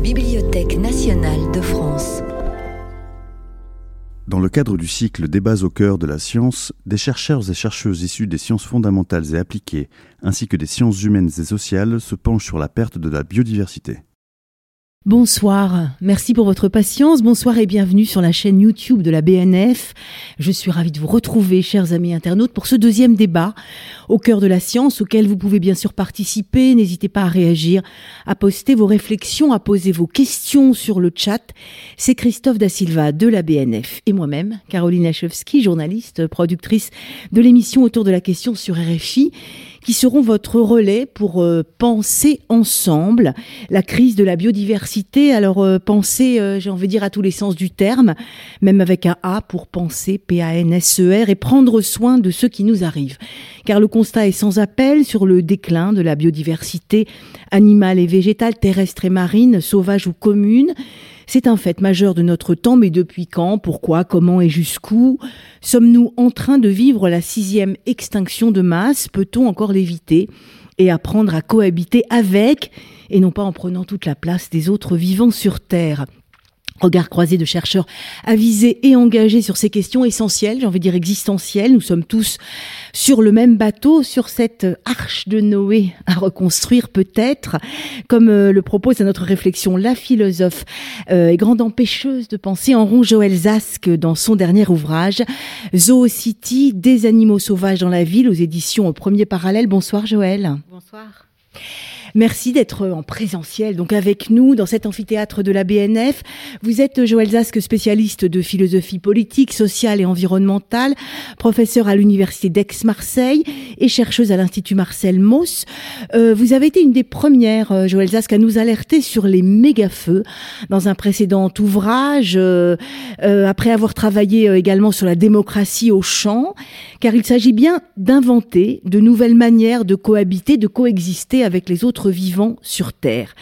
Bibliothèque nationale de France. Dans le cadre du cycle Débats au cœur de la science, des chercheurs et chercheuses issus des sciences fondamentales et appliquées, ainsi que des sciences humaines et sociales, se penchent sur la perte de la biodiversité. Bonsoir, merci pour votre patience. Bonsoir et bienvenue sur la chaîne YouTube de la BNF. Je suis ravie de vous retrouver, chers amis internautes, pour ce deuxième débat au cœur de la science auquel vous pouvez bien sûr participer. N'hésitez pas à réagir, à poster vos réflexions, à poser vos questions sur le chat. C'est Christophe Da Silva de la BNF et moi-même, Caroline Achevski, journaliste, productrice de l'émission autour de la question sur RFI qui seront votre relais pour euh, penser ensemble la crise de la biodiversité. Alors euh, penser, euh, j'ai envie de dire à tous les sens du terme, même avec un A pour penser, P-A-N-S-E-R, et prendre soin de ce qui nous arrive. Car le constat est sans appel sur le déclin de la biodiversité animale et végétale, terrestre et marine, sauvage ou commune. C'est un fait majeur de notre temps, mais depuis quand, pourquoi, comment et jusqu'où Sommes-nous en train de vivre la sixième extinction de masse? Peut-on encore l'éviter et apprendre à cohabiter avec et non pas en prenant toute la place des autres vivants sur Terre? Regard croisé de chercheurs avisés et engagés sur ces questions essentielles, j'ai envie de dire existentielles. Nous sommes tous sur le même bateau, sur cette arche de Noé à reconstruire peut-être, comme euh, le propose à notre réflexion la philosophe euh, et grande empêcheuse de penser en rond Joël Zask dans son dernier ouvrage Zoo City, des animaux sauvages dans la ville aux éditions au premier parallèle. Bonsoir Joël. Bonsoir. Merci d'être en présentiel, donc avec nous dans cet amphithéâtre de la BNF. Vous êtes Joël Zask, spécialiste de philosophie politique, sociale et environnementale, professeur à l'université d'Aix-Marseille et chercheuse à l'Institut Marcel Mauss. Euh, vous avez été une des premières, euh, Joël Zask, à nous alerter sur les méga-feux dans un précédent ouvrage, euh, après avoir travaillé également sur la démocratie au champ, car il s'agit bien d'inventer de nouvelles manières de cohabiter, de coexister avec les autres vivants sur Terre.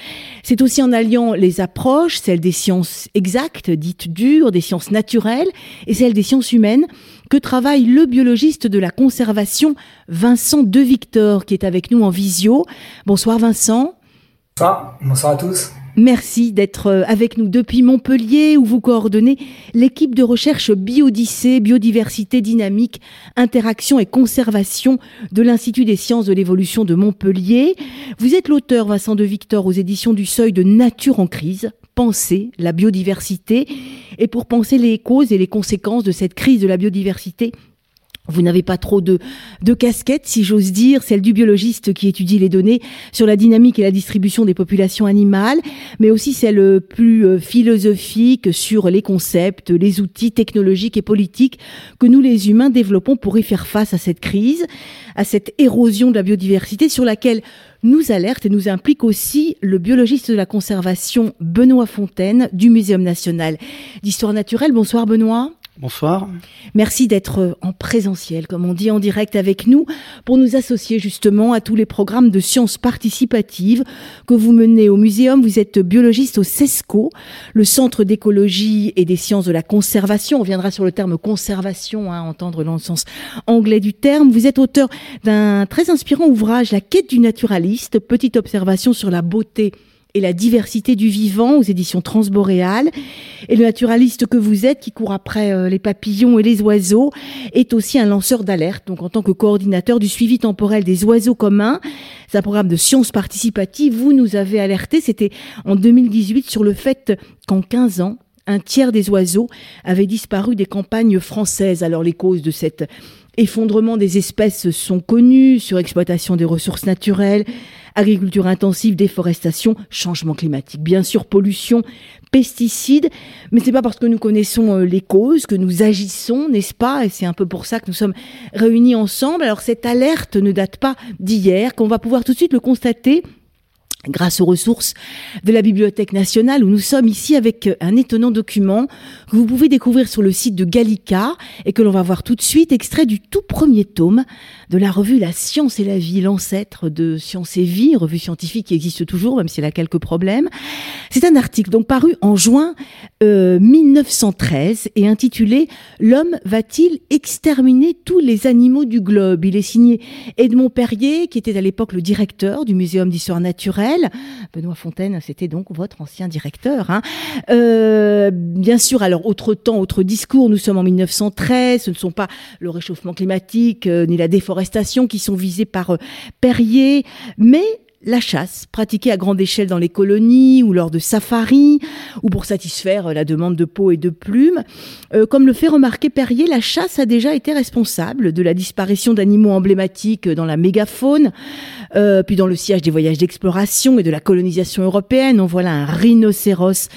C'est aussi en alliant les approches, celles des sciences exactes, dites dures, des sciences naturelles, et celles des sciences humaines, que travaille le biologiste de la conservation, Vincent De Victor, qui est avec nous en visio. Bonsoir Vincent. Bonsoir à tous. Merci d'être euh, avec nous depuis Montpellier où vous coordonnez l'équipe de recherche Biodyssée, Biodiversité dynamique, Interaction et Conservation de l'Institut des sciences de l'évolution de Montpellier. Vous êtes l'auteur, Vincent de Victor, aux éditions du Seuil de Nature en crise, penser la biodiversité. Et pour penser les causes et les conséquences de cette crise de la biodiversité, vous n'avez pas trop de, casquettes, si j'ose dire, celle du biologiste qui étudie les données sur la dynamique et la distribution des populations animales, mais aussi celle plus euh, philosophique sur les concepts, les outils technologiques et politiques que nous les humains développons pour y faire face à cette crise, à cette érosion de la biodiversité sur laquelle nous alerte et nous implique aussi le biologiste de la conservation Benoît Fontaine du Muséum national d'histoire naturelle. Bonsoir Benoît. Bonsoir. Merci d'être en présentiel, comme on dit, en direct avec nous, pour nous associer justement à tous les programmes de sciences participatives que vous menez au Muséum. Vous êtes biologiste au CESCO, le Centre d'écologie et des sciences de la conservation. On viendra sur le terme conservation, hein, entendre dans le sens anglais du terme. Vous êtes auteur d'un très inspirant ouvrage, La quête du naturaliste, petite observation sur la beauté et la diversité du vivant aux éditions Transboréales. Et le naturaliste que vous êtes, qui court après euh, les papillons et les oiseaux, est aussi un lanceur d'alerte. Donc, en tant que coordinateur du suivi temporel des oiseaux communs, c'est un programme de sciences participatives. Vous nous avez alerté, c'était en 2018, sur le fait qu'en 15 ans, un tiers des oiseaux avaient disparu des campagnes françaises. Alors, les causes de cet effondrement des espèces sont connues, surexploitation des ressources naturelles, agriculture intensive, déforestation, changement climatique, bien sûr pollution, pesticides, mais c'est pas parce que nous connaissons euh, les causes que nous agissons, n'est-ce pas? Et c'est un peu pour ça que nous sommes réunis ensemble. Alors cette alerte ne date pas d'hier, qu'on va pouvoir tout de suite le constater grâce aux ressources de la Bibliothèque nationale où nous sommes ici avec un étonnant document que vous pouvez découvrir sur le site de Gallica et que l'on va voir tout de suite, extrait du tout premier tome de la revue La Science et la Vie, l'ancêtre de Science et Vie, revue scientifique qui existe toujours, même si elle a quelques problèmes. C'est un article donc paru en juin 1913 euh, et intitulé L'homme va-t-il exterminer tous les animaux du globe? Il est signé Edmond Perrier, qui était à l'époque le directeur du Muséum d'histoire naturelle Benoît Fontaine, c'était donc votre ancien directeur. Hein. Euh, bien sûr, alors autre temps, autre discours, nous sommes en 1913, ce ne sont pas le réchauffement climatique euh, ni la déforestation qui sont visés par euh, Perrier, mais la chasse, pratiquée à grande échelle dans les colonies ou lors de safaris, ou pour satisfaire la demande de peau et de plumes. Comme le fait remarquer Perrier, la chasse a déjà été responsable de la disparition d'animaux emblématiques dans la mégafaune, euh, puis dans le siège des voyages d'exploration et de la colonisation européenne. On voit là un rhinocéros,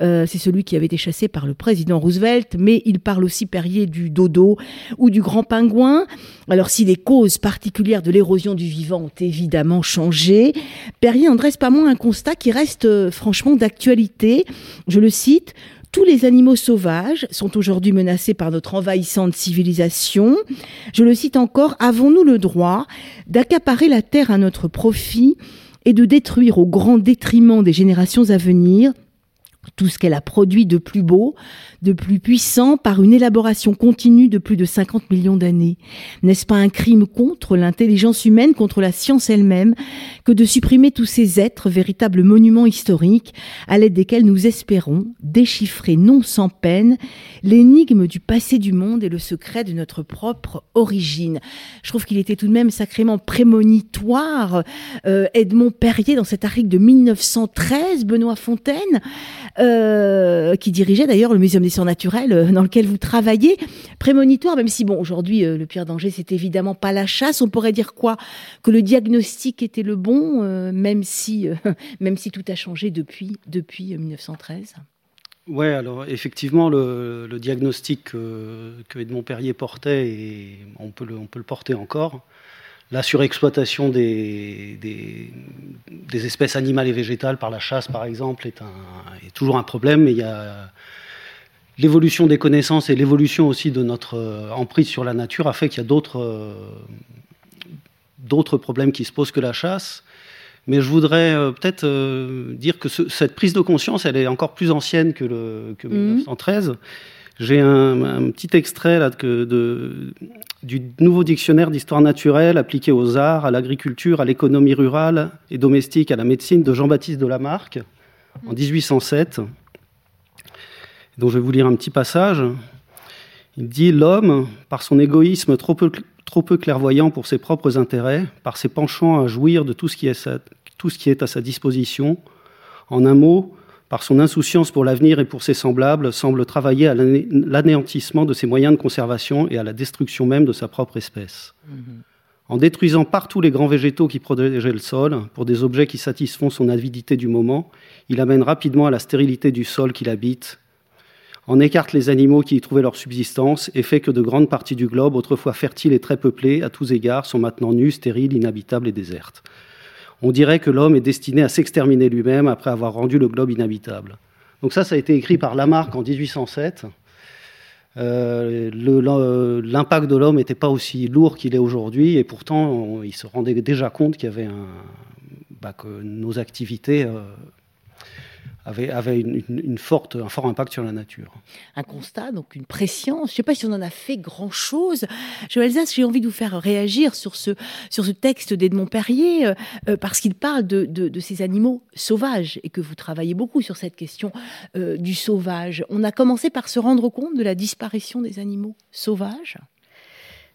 euh, c'est celui qui avait été chassé par le président Roosevelt, mais il parle aussi Perrier du dodo ou du grand pingouin. Alors si les causes particulières de l'érosion du vivant ont évidemment changé, Perrier en dresse pas moins un constat qui reste euh, franchement d'actualité. Je le cite, tous les animaux sauvages sont aujourd'hui menacés par notre envahissante civilisation. Je le cite encore, avons-nous le droit d'accaparer la terre à notre profit et de détruire au grand détriment des générations à venir? Tout ce qu'elle a produit de plus beau, de plus puissant par une élaboration continue de plus de 50 millions d'années. N'est-ce pas un crime contre l'intelligence humaine, contre la science elle-même, que de supprimer tous ces êtres, véritables monuments historiques, à l'aide desquels nous espérons déchiffrer non sans peine l'énigme du passé du monde et le secret de notre propre origine? Je trouve qu'il était tout de même sacrément prémonitoire, euh, Edmond Perrier, dans cet article de 1913, Benoît Fontaine, euh, qui dirigeait d'ailleurs le Muséum des sciences naturelles euh, dans lequel vous travaillez. Prémonitoire, même si, bon, aujourd'hui, euh, le pire danger, c'est évidemment pas la chasse. On pourrait dire quoi? Que le diagnostic était le bon, même, si, même si tout a changé depuis, depuis 1913 oui, alors effectivement, le, diagnostic que, Edmond Perrier portait, et on peut on peut le porter encore, la surexploitation des, des, espèces animales et végétales par la chasse, par exemple, est, un, est toujours un problème, mais il y a l'évolution des connaissances et l'évolution aussi de notre euh, emprise sur la nature a fait qu'il y a d'autres euh, d'autres problèmes qui se posent que la chasse. Mais je voudrais euh, peut-être dire que cette prise de conscience, elle est encore plus ancienne que, le, que 1913. J'ai un, petit extrait là, de, du nouveau dictionnaire d'histoire naturelle appliqué aux arts, à l'agriculture, à l'économie rurale et domestique, à la médecine de Jean-Baptiste de Lamarck en 1807, dont je vais vous lire un petit passage. Il dit L'homme, par son égoïsme trop peu, trop peu clairvoyant pour ses propres intérêts, par ses penchants à jouir de tout ce qui est, tout ce qui est à sa disposition, en un mot, par son insouciance pour l'avenir et pour ses semblables, semble travailler à l'anéantissement de ses moyens de conservation et à la destruction même de sa propre espèce. Mhm. En détruisant partout les grands végétaux qui protégeaient le sol, pour des objets qui satisfont son avidité du moment, il amène rapidement à la stérilité du sol qu'il habite, en écarte les animaux qui y trouvaient leur subsistance et fait que de grandes parties du globe, autrefois fertiles et très peuplées à tous égards, sont maintenant nues, stériles, inhabitables et désertes on dirait que l'homme est destiné à s'exterminer lui-même après avoir rendu le globe inhabitable. Donc ça, ça a été écrit par Lamarck en 1807. Euh, l'impact de l'homme n'était pas aussi lourd qu'il est aujourd'hui, et pourtant, il se rendait déjà compte qu'il y avait un, bah, nos activités euh, avait, une, forte, un fort impact sur la nature. Un constat, donc une pression. Je ne sais pas si on en a fait grand-chose. Joël Zas, j'ai envie de vous faire réagir sur ce, sur ce texte d'Edmond Perrier, euh, euh, parce qu'il parle de, de, ces animaux sauvages, et que vous travaillez beaucoup sur cette question euh, du sauvage. On a commencé par se rendre compte de la disparition des animaux sauvages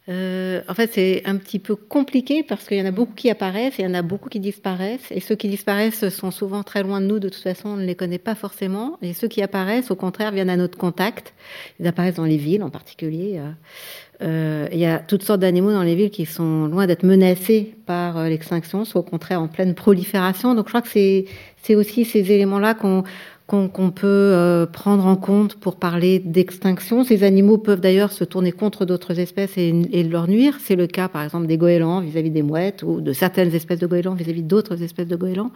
euh, en fait, c'est un petit peu compliqué parce qu'il y en a beaucoup qui apparaissent et il y en a beaucoup qui disparaissent. Et ceux qui disparaissent sont souvent très loin de nous. De toute façon, on ne les connaît pas forcément. Et ceux qui apparaissent, au contraire, viennent à notre contact. Ils apparaissent dans les villes en particulier. Euh, euh il y a toutes sortes d'animaux dans les villes qui sont loin d'être menacés par l'extinction, soit au contraire en pleine prolifération. Donc je crois que c'est aussi ces éléments-là qu'on qu'on peut euh, prendre en compte pour parler d'extinction. Ces animaux peuvent d'ailleurs se tourner contre d'autres espèces et, leur nuire. C'est le cas, par exemple, des goélands vis-à-vis des mouettes ou de certaines espèces de goélands vis-à-vis d'autres espèces de goélands.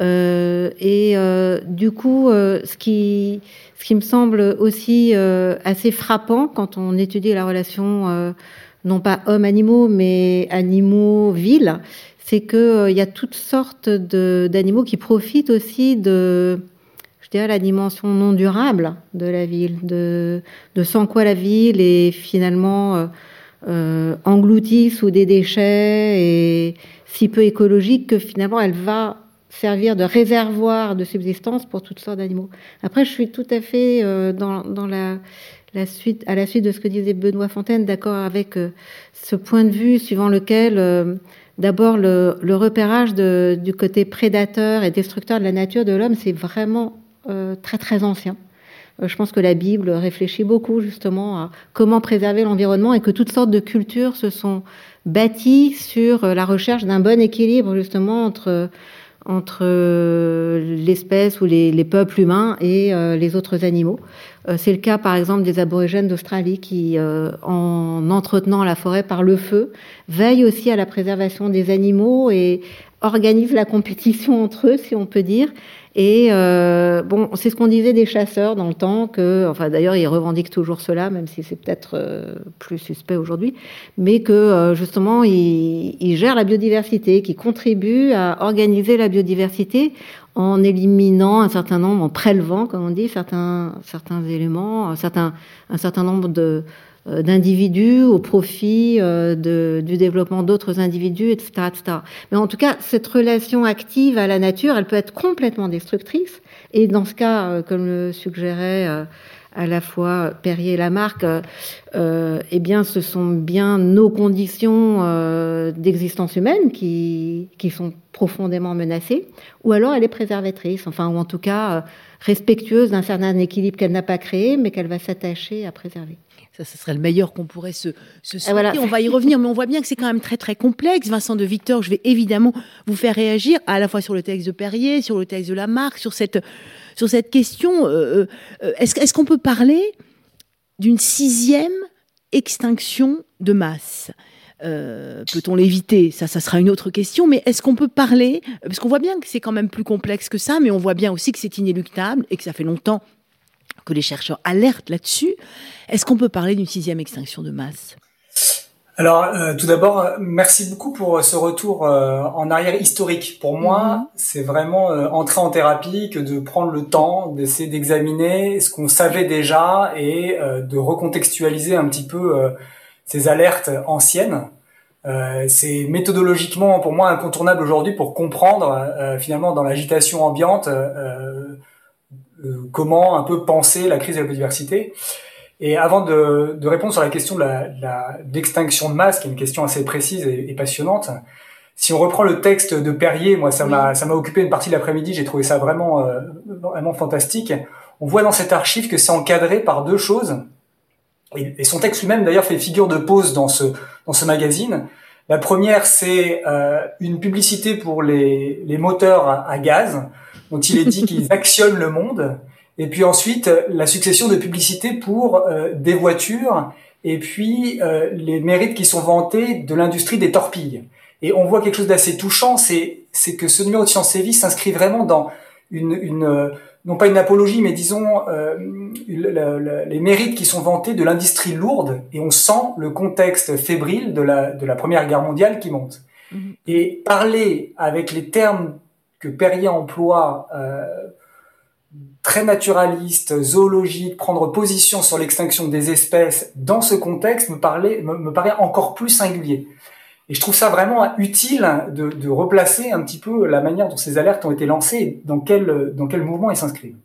Euh, et euh, du coup, ce, qui, me semble aussi assez frappant quand on étudie la relation non pas hommes-animaux, mais animaux-villes, c'est qu'il y a toutes sortes d'animaux qui profitent aussi de je dirais, la dimension non durable de la ville, de, sans quoi la ville est finalement euh, euh, engloutie sous des déchets et si peu écologique que finalement elle va servir de réservoir de subsistance pour toutes sortes d'animaux. Après, je suis tout à fait dans, dans la, suite, à la suite de ce que disait Benoît Fontaine, d'accord avec ce point de vue suivant lequel D'abord, le, repérage du côté prédateur et destructeur de la nature de l'homme, c'est vraiment euh, très très ancien. Euh, je pense que la Bible réfléchit beaucoup justement à comment préserver l'environnement et que toutes sortes de cultures se sont bâties sur euh, la recherche d'un bon équilibre justement entre entre l'espèce ou les, les, peuples humains et les autres animaux. C'est le cas par exemple des aborigènes d'Australie qui, en entretenant la forêt par le feu, veillent aussi à la préservation des animaux et organisent la compétition entre eux, si on peut dire, et euh, bon, c'est ce qu'on disait des chasseurs dans le temps, que, enfin d'ailleurs ils revendiquent toujours cela, même si c'est peut-être euh, plus suspect aujourd'hui, mais que euh, justement ils, gèrent la biodiversité, qui contribuent à organiser la biodiversité en éliminant un certain nombre, en prélevant, comme on dit, certains certains éléments, certains un certain nombre de d'individus au profit euh, du développement d'autres individus, etc., etc. Mais en tout cas, cette relation active à la nature, elle peut être complètement destructrice. Et dans ce cas, euh, comme le suggérait à la fois Perrier et Lamarck, euh, eh bien, ce sont bien nos conditions euh, d'existence humaine qui, qui sont profondément menacées, ou alors elle est préservatrice, enfin, ou en tout cas respectueuse d'un certain équilibre qu'elle n'a pas créé, mais qu'elle va s'attacher à préserver. Ça, ce serait le meilleur qu'on pourrait se, se souhaiter. On va y revenir, mais on voit bien que c'est quand même très très complexe. Vincent de Victor, je vais évidemment vous faire réagir à la fois sur le texte de Perrier, sur le texte de Lamarck, sur cette, sur cette question. Euh, euh, est-ce est qu'on peut parler d'une sixième extinction de masse? Euh, Peut-on l'éviter? Ça, ça sera une autre question. Mais est-ce qu'on peut parler Parce qu'on voit bien que c'est quand même plus complexe que ça, mais on voit bien aussi que c'est inéluctable et que ça fait longtemps que les chercheurs alertent là-dessus. Est-ce qu'on peut parler d'une sixième extinction de masse? Alors, euh, tout d'abord, merci beaucoup pour ce retour euh, en arrière historique. Pour moi, mhm. c'est vraiment euh, entrer en thérapie que de prendre le temps d'essayer d'examiner ce qu'on savait déjà et de recontextualiser un petit peu ces alertes anciennes. c'est méthodologiquement pour moi incontournable aujourd'hui pour comprendre finalement dans l'agitation ambiante comment un peu penser la crise de la biodiversité. Et avant de, de, répondre sur la question de l'extinction la, de masse, qui est une question assez précise et, passionnante, si on reprend le texte de Perrier, moi ça m'a ça m'a occupé une partie de l'après-midi, j'ai trouvé ça vraiment euh, vraiment fantastique. On voit dans cet archive que c'est encadré par deux choses, et, et son texte lui-même d'ailleurs fait figure de pause dans ce dans ce magazine. La première, c'est euh, une publicité pour les, les moteurs à, à gaz, dont il est dit qu'ils actionnent le monde. Et puis ensuite, la succession de publicités pour euh, des voitures et puis euh, les mérites qui sont vantés de l'industrie des torpilles. Et on voit quelque chose d'assez touchant, c'est c'est que ce numéro de Science et Vie s'inscrit vraiment dans une, une non pas une apologie, mais disons euh, les mérites qui sont vantés de l'industrie lourde, et on sent le contexte fébrile de la de la Première Guerre mondiale qui monte. Mm-hmm. Et parler avec les termes que Perrier emploie euh, très naturaliste, zoologique, prendre position sur l'extinction des espèces dans ce contexte me, me, paraît encore plus singulier. Et je trouve ça vraiment utile de, de, replacer un petit peu la manière dont ces alertes ont été lancées dans quel, dans quel mouvement elles s'inscrivent.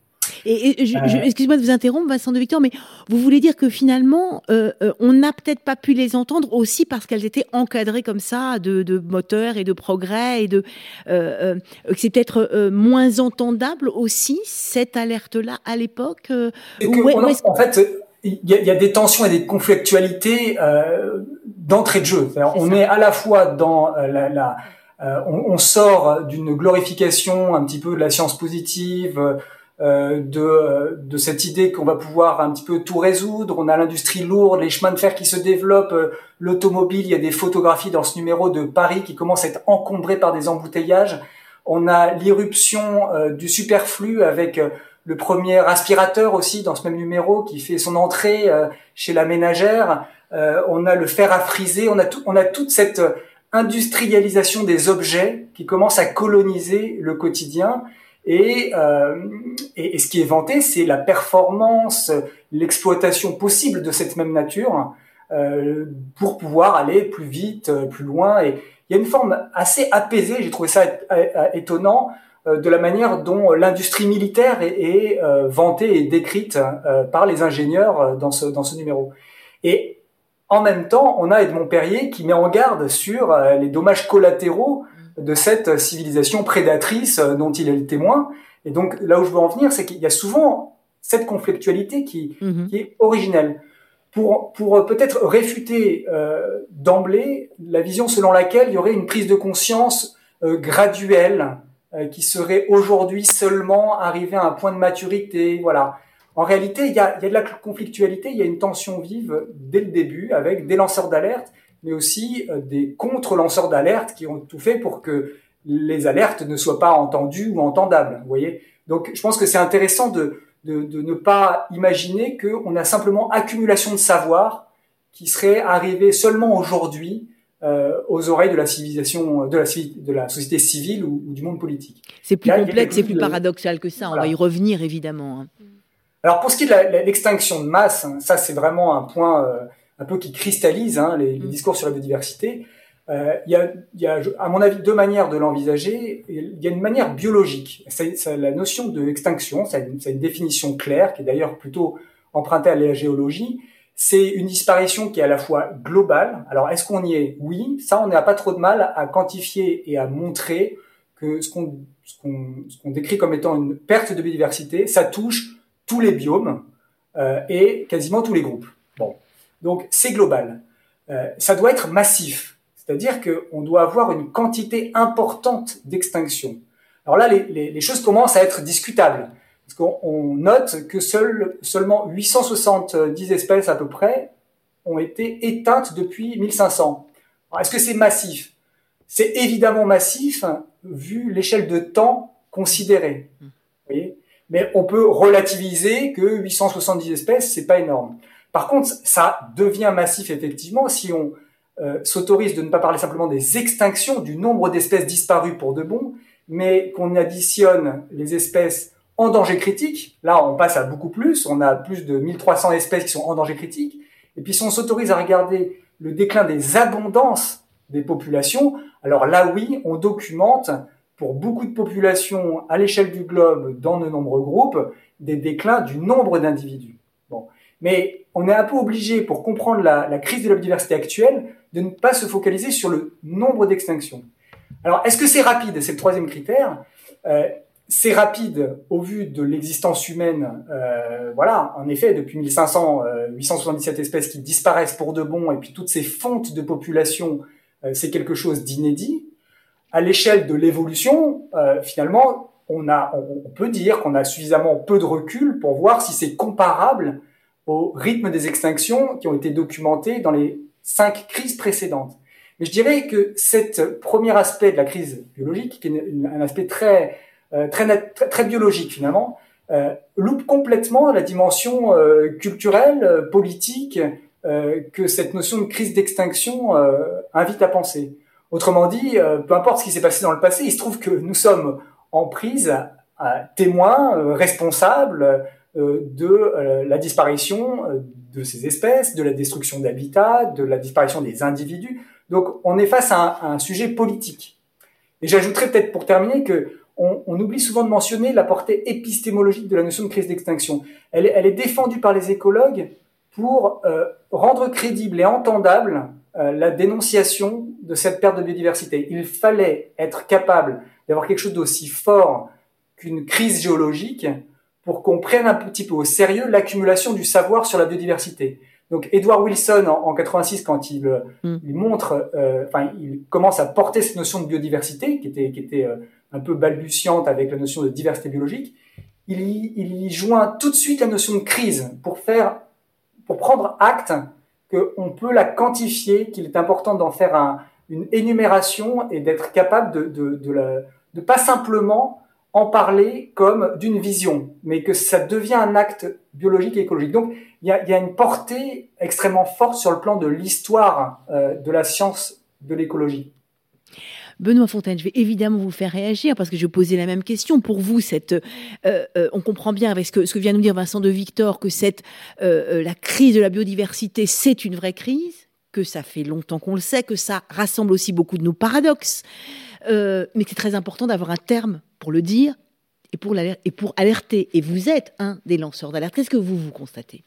Et, euh. excuse-moi de vous interrompre, Vincent de Victor, mais vous voulez dire que finalement, euh, euh, on n'a peut-être pas pu les entendre aussi parce qu'elles étaient encadrées comme ça de, de moteurs et de progrès et de que c'est peut-être moins entendable aussi cette alerte-là à l'époque. en fait, il y, a, des tensions et des conflictualités d'entrée de jeu. on est à la fois dans la, la on, on, sort d'une glorification un petit peu de la science positive, euh, de, de cette idée qu'on va pouvoir un petit peu tout résoudre. On a l'industrie lourde, les chemins de fer qui se développent, euh, l'automobile. Il y a des photographies dans ce numéro de Paris qui commencent à être encombrées par des embouteillages. On a l'irruption euh, du superflu avec le premier aspirateur aussi dans ce même numéro qui fait son entrée chez la ménagère. on a le fer à friser. On a tout, on a toute cette industrialisation des objets qui commence à coloniser le quotidien euh, et, et, ce qui est vanté, c'est la performance, l'exploitation possible de cette même nature euh, pour pouvoir aller plus vite, plus loin. Et il y a une forme assez apaisée, j'ai trouvé ça étonnant, de la manière dont l'industrie militaire est, vantée et décrite par les ingénieurs dans ce, dans ce numéro. Et en même temps, on a Edmond Perrier qui met en garde sur les dommages collatéraux de cette civilisation prédatrice dont il est le témoin. Et donc là où je veux en venir, c'est qu'il y a souvent cette conflictualité qui, mhm. qui est originelle. Pour, pour peut-être réfuter euh, d'emblée la vision selon laquelle il y aurait une prise de conscience euh, graduelle euh, qui serait aujourd'hui seulement arrivée à un point de maturité. Voilà. En réalité, il y a, il y a de la conflictualité, il y a une tension vive dès le début avec des lanceurs d'alerte, mais aussi euh, des contre-lanceurs d'alerte qui ont tout fait pour que les alertes ne soient pas entendues ou entendables. Vous voyez. Donc, je pense que c'est intéressant de de, ne pas imaginer qu'on a simplement accumulation de savoir qui serait arrivé seulement aujourd'hui euh, aux oreilles de la civilisation, de la, de la société civile ou, du monde politique. C'est plus complexe, c'est plus paradoxal que ça. On va y revenir évidemment. Hein. Alors pour ce qui est de l'extinction de masse, hein, ça c'est vraiment un point euh, un peu qui cristallise hein, les, mm. discours sur la biodiversité. Euh, il y, a, y, a, à mon avis, deux manières de l'envisager. Il y a une manière biologique. C'est, la notion de extinction, c'est une, une, définition claire, qui est d'ailleurs plutôt empruntée à la géologie. C'est une disparition qui est à la fois globale. Alors, est-ce qu'on y est? Oui. Ça, on n'a pas trop de mal à quantifier et à montrer que ce qu'on, ce qu'on, ce qu'on décrit comme étant une perte de biodiversité, ça touche tous les biomes euh, et quasiment tous les groupes. Donc c'est global. Euh, ça doit être massif. C'est-à-dire qu'on doit avoir une quantité importante d'extinction. Alors là, les, choses commencent à être discutables. Parce qu'on note que seul, seulement 870 espèces à peu près ont été éteintes depuis 1500. Est-ce que c'est massif? C'est évidemment massif vu l'échelle de temps considérée. Mais on peut relativiser que 870 espèces, c'est pas énorme. Par contre, ça devient massif effectivement si on euh, s'autorise de ne pas parler simplement des extinctions, du nombre d'espèces disparues pour de bon, mais qu'on additionne les espèces en danger critique. Là, on passe à beaucoup plus. On a plus de 1300 espèces qui sont en danger critique. Et puis, si on s'autorise à regarder le déclin des abondances des populations, alors là, oui, on documente pour beaucoup de populations à l'échelle du globe, dans de nombreux groupes, des déclins du nombre d'individus. Mais on est un peu obligé, pour comprendre la, crise de la biodiversité actuelle, de ne pas se focaliser sur le nombre d'extinctions. Alors, est-ce que c'est rapide? C'est le troisième critère. Euh, c'est rapide au vu de l'existence humaine. Euh, voilà, en effet, depuis 1500, 877 euh, espèces qui disparaissent pour de bon, et puis toutes ces fontes de population, euh, c'est quelque chose d'inédit. À l'échelle de l'évolution, euh, finalement, on, a, on peut dire qu'on a suffisamment peu de recul pour voir si c'est comparable au rythme des extinctions qui ont été documentées dans les cinq crises précédentes. Mais je dirais que cet premier aspect de la crise biologique, qui est un aspect très euh, très, très, biologique finalement, euh, loupe complètement la dimension euh, culturelle, politique que cette notion de crise d'extinction invite à penser. Autrement dit, peu importe ce qui s'est passé dans le passé, il se trouve que nous sommes en prise à témoins, responsables de la disparition de ces espèces, de la destruction d'habitats, de la disparition des individus. Donc on est face à un, sujet politique. Et j'ajouterais peut-être pour terminer que on, oublie souvent de mentionner la portée épistémologique de la notion de crise d'extinction. Elle, est défendue par les écologues pour euh, rendre crédible et entendable euh, la dénonciation de cette perte de biodiversité. Il fallait être capable d'avoir quelque chose d'aussi fort qu'une crise géologique pour qu'on prenne un petit peu au sérieux l'accumulation du savoir sur la biodiversité. Donc Edward Wilson en, 86 quand il, euh, hmm. il montre, euh, enfin il commence à porter cette notion de biodiversité qui était qui était euh, un peu balbutiante avec la notion de diversité biologique, il y, il y joint tout de suite la notion de crise pour faire pour prendre acte qu'on peut la quantifier, qu'il est important d'en faire un, une énumération et d'être capable de de, de, la, de pas simplement en parler comme d'une vision, mais que ça devient un acte biologique et écologique. Donc, il y a, une portée extrêmement forte sur le plan de l'histoire euh, de la science de l'écologie. Benoît Fontaine, je vais évidemment vous faire réagir parce que je posais la même question. Pour vous, cette, euh, euh, on comprend bien avec ce que, ce que vient nous dire Vincent de Victor que cette, la crise de la biodiversité, c'est une vraie crise que ça fait longtemps qu'on le sait, que ça rassemble aussi beaucoup de nos paradoxes, euh, mais c'est très important d'avoir un terme pour le dire et pour, alerter. Et vous êtes un des lanceurs d'alerte. Qu'est-ce que vous vous constatez?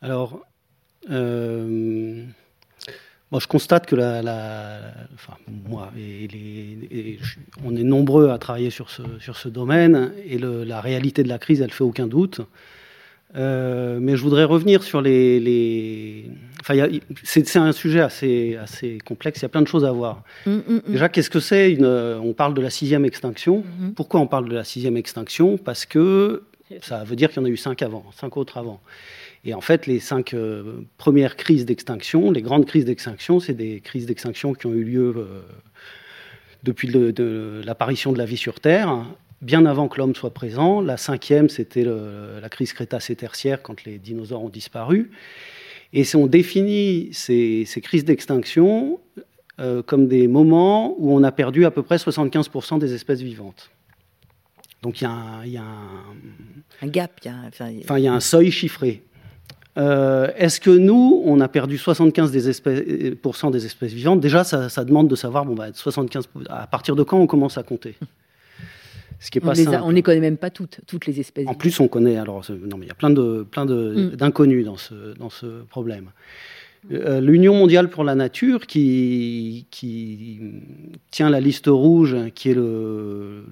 Alors, euh, moi, je constate que la, enfin, moi, et on est nombreux à travailler sur ce, sur ce domaine, et la réalité de la crise, elle fait aucun doute. Euh, mais je voudrais revenir sur les. Enfin, c'est un sujet assez, assez complexe, il y a plein de choses à voir. Mm, mm, mm. Déjà, qu'est-ce que c'est une... On parle de la sixième extinction. Mm-hmm. Pourquoi on parle de la sixième extinction? Parce que ça veut dire qu'il y en a eu cinq avant, cinq autres avant. Et en fait, les cinq euh, premières crises d'extinction, les grandes crises d'extinction, c'est des crises d'extinction qui ont eu lieu euh, depuis l'apparition de la vie sur Terre bien avant que l'homme soit présent. La cinquième, c'était la crise crétacé-tertiaire quand les dinosaures ont disparu. Et on définit ces, crises d'extinction euh, comme des moments où on a perdu à peu près 75% des espèces vivantes. Donc il y a un, gap, y a, enfin, il y a un seuil chiffré. Euh, est-ce que nous, on a perdu 75% des espèces, des espèces vivantes? Déjà, ça, demande de savoir, bon, bah, 75, à partir de quand on commence à compter? Ce qui est pas on, ne les connaît même pas toutes, toutes les espèces. En plus, on connaît. Alors, non, mais il y a plein de, plein de, mm. d'inconnus dans ce, dans ce problème. Euh, L'Union mondiale pour la nature, qui, qui, tient la liste rouge, qui est le,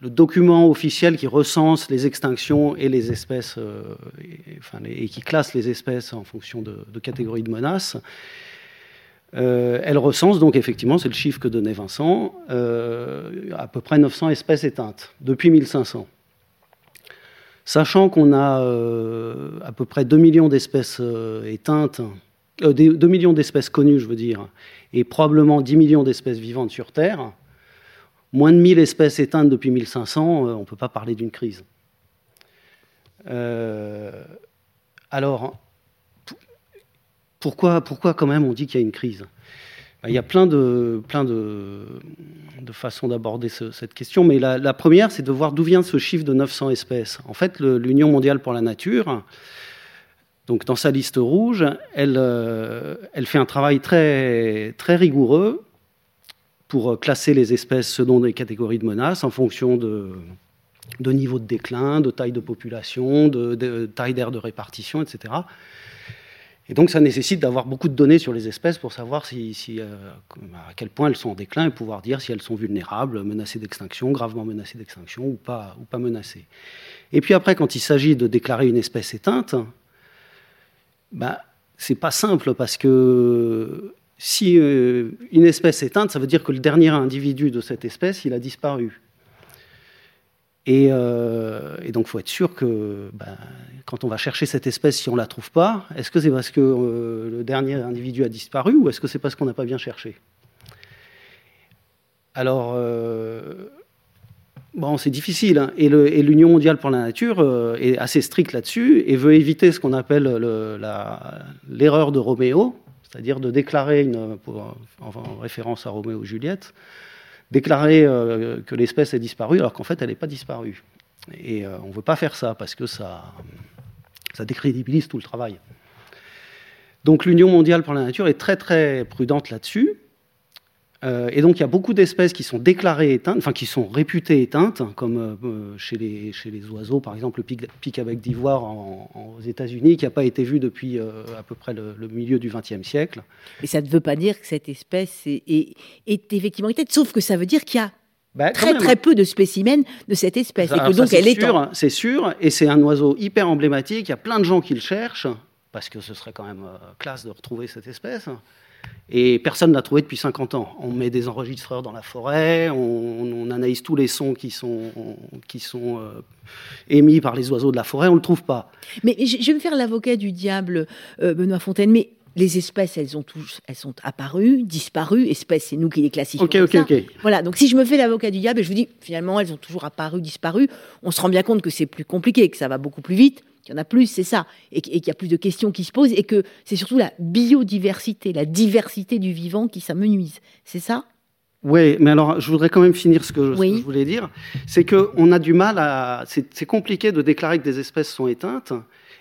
le, document officiel qui recense les extinctions et les espèces, euh, et, enfin, et, qui classe les espèces en fonction de, de catégories de menaces, euh, elle recense donc effectivement, c'est le chiffre que donnait Vincent, euh, à peu près 900 espèces éteintes depuis 1500. Sachant qu'on a euh, à peu près 2 millions d'espèces éteintes, 2 millions d'espèces connues, je veux dire, et probablement 10 millions d'espèces vivantes sur Terre, moins de 1000 espèces éteintes depuis 1500, on ne peut pas parler d'une crise. alors, pourquoi, pourquoi quand même on dit qu'il y a une crise? Il y a plein de, plein de, façons d'aborder cette question, mais la, première, c'est de voir d'où vient ce chiffre de 900 espèces. En fait, l'Union mondiale pour la nature, donc dans sa liste rouge, elle, euh, fait un travail très, très rigoureux pour classer les espèces selon des catégories de menaces en fonction de, de niveau de déclin, de taille de population, de, de taille d'aire de répartition, etc. Et donc ça nécessite d'avoir beaucoup de données sur les espèces pour savoir euh, à quel point elles sont en déclin et pouvoir dire si elles sont vulnérables, menacées d'extinction, gravement menacées d'extinction ou pas, ou pas menacées. Et puis après, quand il s'agit de déclarer une espèce éteinte, bah, c'est pas simple parce que si euh, une espèce éteinte, ça veut dire que le dernier individu de cette espèce, il a disparu. Euh, et, donc, il faut être sûr que ben, quand on va chercher cette espèce, si on ne la trouve pas, est-ce que c'est parce que euh, le dernier individu a disparu ou est-ce que c'est parce qu'on n'a pas bien cherché? Alors, euh, bon, c'est difficile. Hein. et l'Union mondiale pour la nature est assez stricte là-dessus et veut éviter ce qu'on appelle l'erreur de Roméo, c'est-à-dire de déclarer, une, en référence à Roméo et Juliette, déclarer euh, que l'espèce est disparue alors qu'en fait elle n'est pas disparue. Et euh, on ne veut pas faire ça parce que ça, ça décrédibilise tout le travail. Donc l'Union mondiale pour la nature est très très prudente là-dessus. Euh, et donc il y a beaucoup d'espèces qui sont déclarées éteintes, enfin qui sont réputées éteintes, comme euh, chez, les, chez les oiseaux, par exemple le pic, pic avec d'ivoire aux États-Unis, qui n'a pas été vu depuis euh, à peu près le, milieu du XXe siècle. Et ça ne veut pas dire que cette espèce est, est, effectivement éteinte, sauf que ça veut dire qu'il y a bah, très très peu de spécimens de cette espèce, et que donc elle est sûr, C'est sûr, et c'est un oiseau hyper emblématique. Il y a plein de gens qui le cherchent parce que ce serait quand même classe de retrouver cette espèce. Et personne ne l'a trouvé depuis 50 ans. On met des enregistreurs dans la forêt, on, analyse tous les sons qui sont, qui sont euh, émis par les oiseaux de la forêt, on ne le trouve pas. Mais je vais me faire l'avocat du diable, euh, Benoît Fontaine, mais les espèces, elles, ont tous, elles sont apparues, disparues. Espèces, c'est nous qui les classifions. Ok, ok, ok. Voilà, donc si je me fais l'avocat du diable, je vous dis, finalement, elles ont toujours apparu, disparu, on se rend bien compte que c'est plus compliqué, que ça va beaucoup plus vite qu'il y en a plus, c'est ça, et, qu'il y a plus de questions qui se posent, et que c'est surtout la biodiversité, la diversité du vivant qui s'amenuise. C'est ça? Oui, mais alors je voudrais quand même finir ce que, je voulais dire. C'est qu'on a du mal à. C'est compliqué de déclarer que des espèces sont éteintes,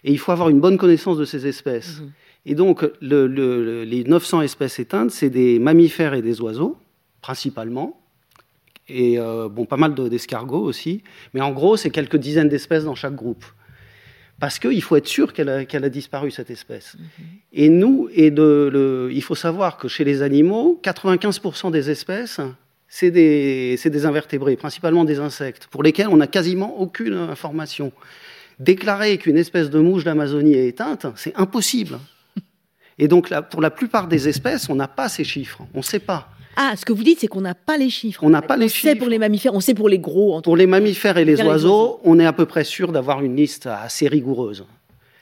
et il faut avoir une bonne connaissance de ces espèces. Mhm. Et donc, les 900 espèces éteintes, c'est des mammifères et des oiseaux, principalement, et euh, bon, pas mal d'escargots aussi, mais en gros, c'est quelques dizaines d'espèces dans chaque groupe. Parce qu'il faut être sûr qu'elle a, disparu, cette espèce. Mm-hmm. Et nous, et de, il faut savoir que chez les animaux, 95% des espèces, c'est des, des, invertébrés, principalement des insectes, pour lesquels on n'a quasiment aucune information. Déclarer qu'une espèce de mouche d'Amazonie est éteinte, c'est impossible. Et donc, pour la plupart des espèces, on n'a pas ces chiffres. On ne sait pas. Ah, ce que vous dites, c'est qu'on n'a pas les chiffres. On n'a pas les chiffres. On sait pour les mammifères, on sait pour les gros. pour les mammifères et les oiseaux, on est à peu près sûr d'avoir une liste assez rigoureuse.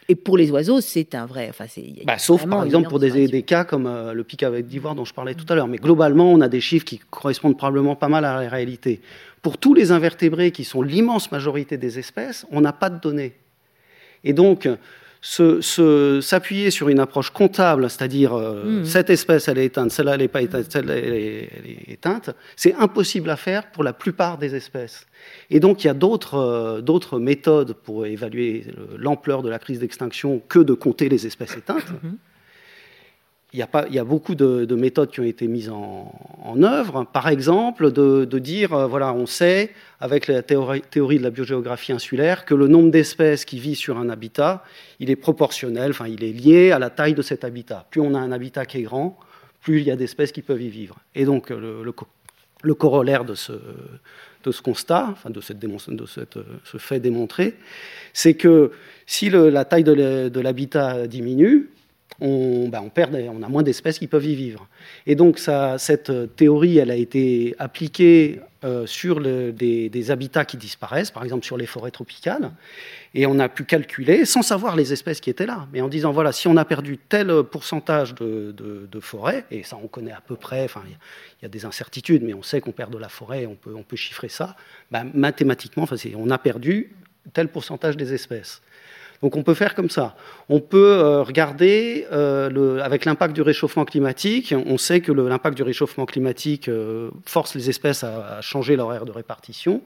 Et pour les oiseaux, c'est un vrai. Enfin, bah, sauf par exemple pour des, des, cas comme euh, le pic avec d'ivoire dont je parlais tout à l'heure. Mais globalement, on a des chiffres qui correspondent probablement pas mal à la réalité. Pour tous les invertébrés qui sont l'immense majorité des espèces, on n'a pas de données. Et donc, s'appuyer sur une approche comptable, c'est-à-dire euh, hmm. cette espèce elle est éteinte, celle-là elle n'est pas éteinte, celle-là elle, est éteinte, c'est impossible à faire pour la plupart des espèces. Et donc il y a d'autres euh, méthodes pour évaluer l'ampleur de la crise d'extinction que de compter les espèces éteintes. Hmm il y, a beaucoup de, méthodes qui ont été mises en, œuvre. Par exemple, de, dire, euh, voilà, on sait, avec la théorie, de la biogéographie insulaire, que le nombre d'espèces qui vivent sur un habitat, il est proportionnel, enfin, il est lié à la taille de cet habitat. Plus on a un habitat qui est grand, plus il y a d'espèces qui peuvent y vivre. Et donc, le, le, corollaire de ce, constat, enfin de, cette cette, ce fait démontré, c'est que si la taille de l'habitat diminue, on, ben, on, perd, on a moins d'espèces qui peuvent y vivre. Et donc cette théorie, elle a été appliquée euh, sur des, habitats qui disparaissent, par exemple sur les forêts tropicales, et on a pu calculer, sans savoir les espèces qui étaient là, mais en disant, voilà, si on a perdu tel pourcentage de, forêt, et ça on connaît à peu près, enfin il y, a des incertitudes, mais on sait qu'on perd de la forêt, on peut, chiffrer ça, ben, mathématiquement, on a perdu tel pourcentage des espèces. Donc on peut faire comme ça. On peut euh, regarder euh, avec l'impact du réchauffement climatique. On sait que l'impact du réchauffement climatique euh, force les espèces à, changer leur aire de répartition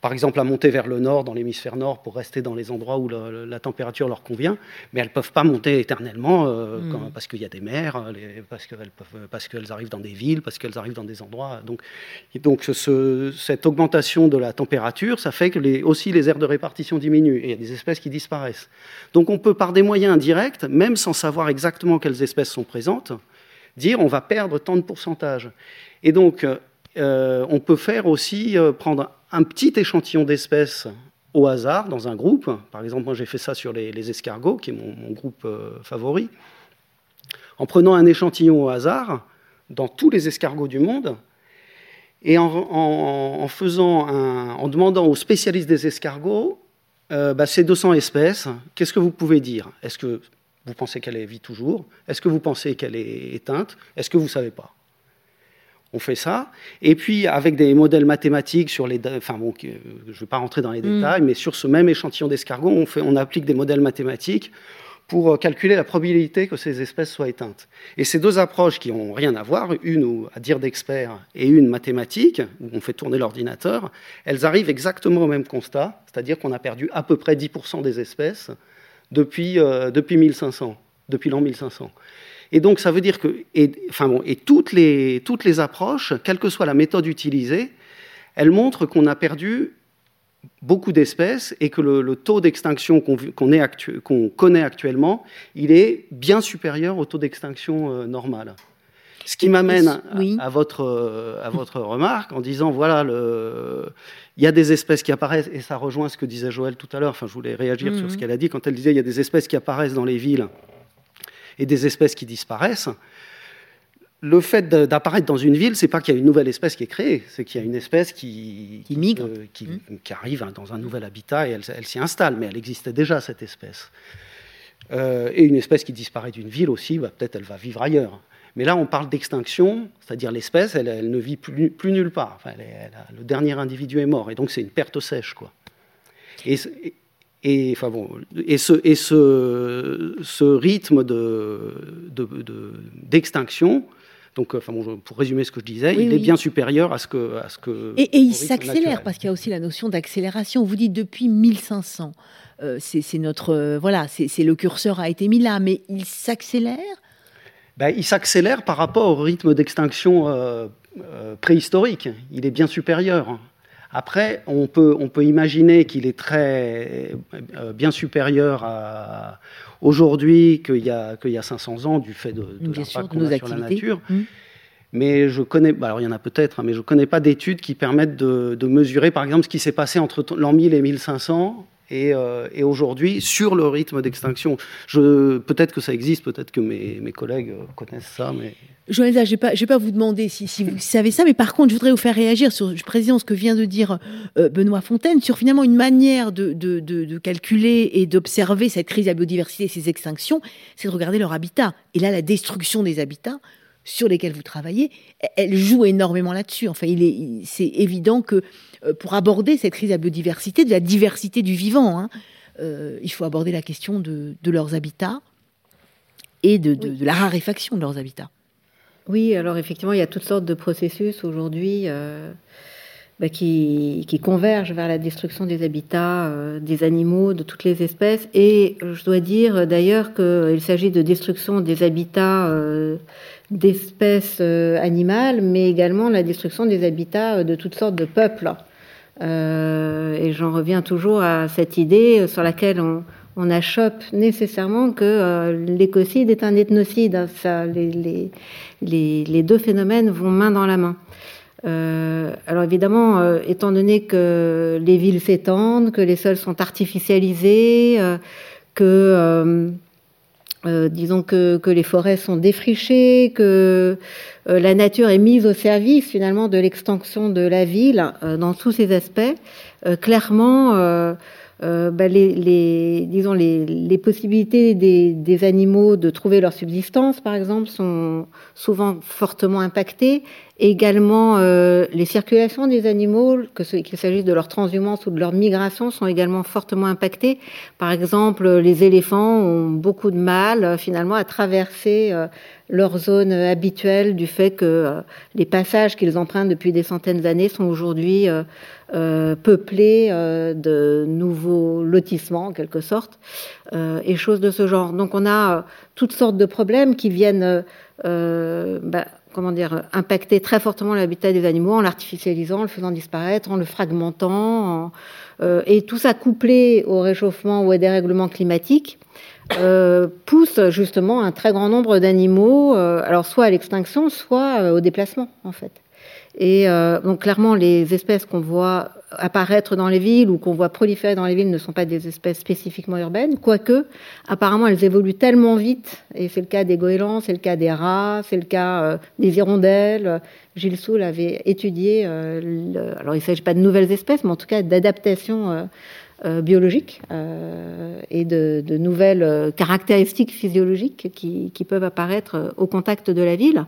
par exemple à monter vers le nord, dans l'hémisphère nord, pour rester dans les endroits où la, température leur convient, mais elles ne peuvent pas monter éternellement euh, hmm. parce qu'il y a des mers, euh, parce qu'elles, parce qu'elles arrivent dans des villes, parce qu'elles arrivent dans des endroits. Donc, donc ce, cette augmentation de la température, ça fait que les, aussi les aires de répartition diminuent et il y a des espèces qui disparaissent. Donc on peut, par des moyens indirects, même sans savoir exactement quelles espèces sont présentes, dire on va perdre tant de pourcentage. Et donc, euh, on peut faire aussi prendre un petit échantillon d'espèces au hasard dans un groupe. Par exemple, moi j'ai fait ça sur les, escargots, qui est mon, groupe euh, favori. En prenant un échantillon au hasard dans tous les escargots du monde et en, faisant en demandant aux spécialistes des escargots euh, bah, ces 200 espèces, qu'est-ce que vous pouvez dire? Est-ce que vous pensez qu'elle vit toujours? Est-ce que vous pensez qu'elle est éteinte? Est-ce que vous ne savez pas? On fait ça. Et puis, avec des modèles mathématiques sur les. Enfin, bon, je ne vais pas rentrer dans les mm. détails, mais sur ce même échantillon d'escargots, on, on applique des modèles mathématiques pour euh, calculer la probabilité que ces espèces soient éteintes. Et ces deux approches qui n'ont rien à voir, une à dire d'experts et une mathématique, où on fait tourner l'ordinateur, elles arrivent exactement au même constat, c'est-à-dire qu'on a perdu à peu près 10% des espèces depuis, euh, depuis 1500, depuis l'an 1500. Et donc, ça veut dire que, et, enfin bon, et toutes les, toutes les approches, quelle que soit la méthode utilisée, elles montrent qu'on a perdu beaucoup d'espèces et que le, taux d'extinction qu'on qu'on connaît actuellement, il est bien supérieur au taux d'extinction euh, normal. Ce qui m'amène à, votre, euh, à votre remarque en disant, voilà, le, il y a des espèces qui apparaissent, et ça rejoint ce que disait Joël tout à l'heure, enfin je voulais réagir sur ce mhm. qu'elle a dit, quand elle disait, il y a des espèces qui apparaissent dans les villes et des espèces qui disparaissent, le fait d'apparaître dans une ville, c'est pas qu'il y a une nouvelle espèce qui est créée, c'est qu'il y a une espèce qui, qui migre, euh, mmh. qui, arrive dans un nouvel habitat et elle, s'y installe, mais elle existait déjà cette espèce. Euh, et une espèce qui disparaît d'une ville aussi, bah, peut-être elle va vivre ailleurs. Mais là, on parle d'extinction, c'est-à-dire l'espèce, elle, ne vit plus, plus nulle part. Enfin, le dernier individu est mort, et donc c'est une perte sèche, quoi. Et, et, enfin bon, et, ce, et ce, ce rythme d'extinction, de, de, donc, enfin bon, pour résumer ce que je disais, il est bien supérieur à ce que. À ce que et, et il s'accélère, parce qu'il y a aussi la notion d'accélération. Vous dites depuis 1500. c'est notre voilà, c'est le curseur a été mis là, mais il s'accélère? Ben, il s'accélère par rapport au rythme d'extinction préhistorique. Il est bien supérieur. Après, on peut, on peut imaginer qu'il est très euh, bien supérieur à aujourd'hui qu'il y, a, qu'il y a 500 ans du fait de, de l'impact qu'on sur la nature. Mmh. Mais je connais, bah, alors il y en a peut-être, hein, mais je ne connais pas d'études qui permettent de, de, mesurer, par exemple, ce qui s'est passé entre l'an 1000 et 1500 et, euh, et aujourd'hui sur le rythme d'extinction. Peut-être que ça existe, peut-être que mes, collègues connaissent ça, mais... Je ne vais, pas vous demander si, vous savez ça, mais par contre, je voudrais vous faire réagir sur, président, ce que vient de dire euh, Benoît Fontaine, sur finalement une manière de, de, calculer et d'observer cette crise de la biodiversité et ces extinctions, c'est de regarder leur habitat. Et là, la destruction des habitats, sur lesquels vous travaillez, elle joue énormément là-dessus. Enfin, il est, c'est évident que euh, pour aborder cette crise de la biodiversité, de la diversité du vivant, hein, euh, il faut aborder la question de, leurs habitats et de, la raréfaction de leurs habitats. Oui, alors effectivement, il y a toutes sortes de processus aujourd'hui euh, bah, qui, convergent vers la destruction des habitats, des animaux, de toutes les espèces. Et je dois dire d'ailleurs qu'il s'agit de destruction des habitats d'espèces animales, mais également la destruction des habitats de toutes sortes de peuples. Euh, et j'en reviens toujours à cette idée sur laquelle on, on achoppe nécessairement que euh, l'écocide est un ethnocide. Ça, les, deux phénomènes vont main dans la main. Euh, alors évidemment, euh, étant donné que les villes s'étendent, que les sols sont artificialisés, euh, que euh, disons que, que, les forêts sont défrichées, que euh, la nature est mise au service finalement de l'extension de la ville euh, dans tous ses aspects. clairement, bah, les, les, disons les, les possibilités des, des, animaux de trouver leur subsistance, par exemple, sont souvent fortement impactées Également, euh, les circulations des animaux, que qu'il s'agisse de leur transhumance ou de leur migration, sont également fortement impactées. Par exemple, les éléphants ont beaucoup de mal euh, finalement à traverser euh, leur zone habituelle du fait que les passages qu'ils empruntent depuis des centaines d'années sont aujourd'hui peuplés de nouveaux lotissements en quelque sorte et choses de ce genre. Donc on a toutes sortes de problèmes qui viennent bah, comment dire, impacter très fortement l'habitat des animaux en l'artificialisant, en le faisant disparaître, en le fragmentant, euh, et tout ça couplé au réchauffement ou au dérèglement climatique. Euh, pousse justement un très grand nombre d'animaux, euh, alors soit à l'extinction, soit au déplacement en fait. Et euh, donc clairement, les espèces qu'on voit apparaître dans les villes ou qu'on voit proliférer dans les villes ne sont pas des espèces spécifiquement urbaines, quoique apparemment elles évoluent tellement vite, et c'est le cas des goélands, c'est le cas des rats, c'est le cas euh, des hirondelles. Gilles Soul avait étudié, euh, alors il ne s'agit pas de nouvelles espèces, mais en tout cas d'adaptation euh, biologiques euh, et de, de, nouvelles euh, caractéristiques physiologiques qui, qui, peuvent apparaître au contact de la ville.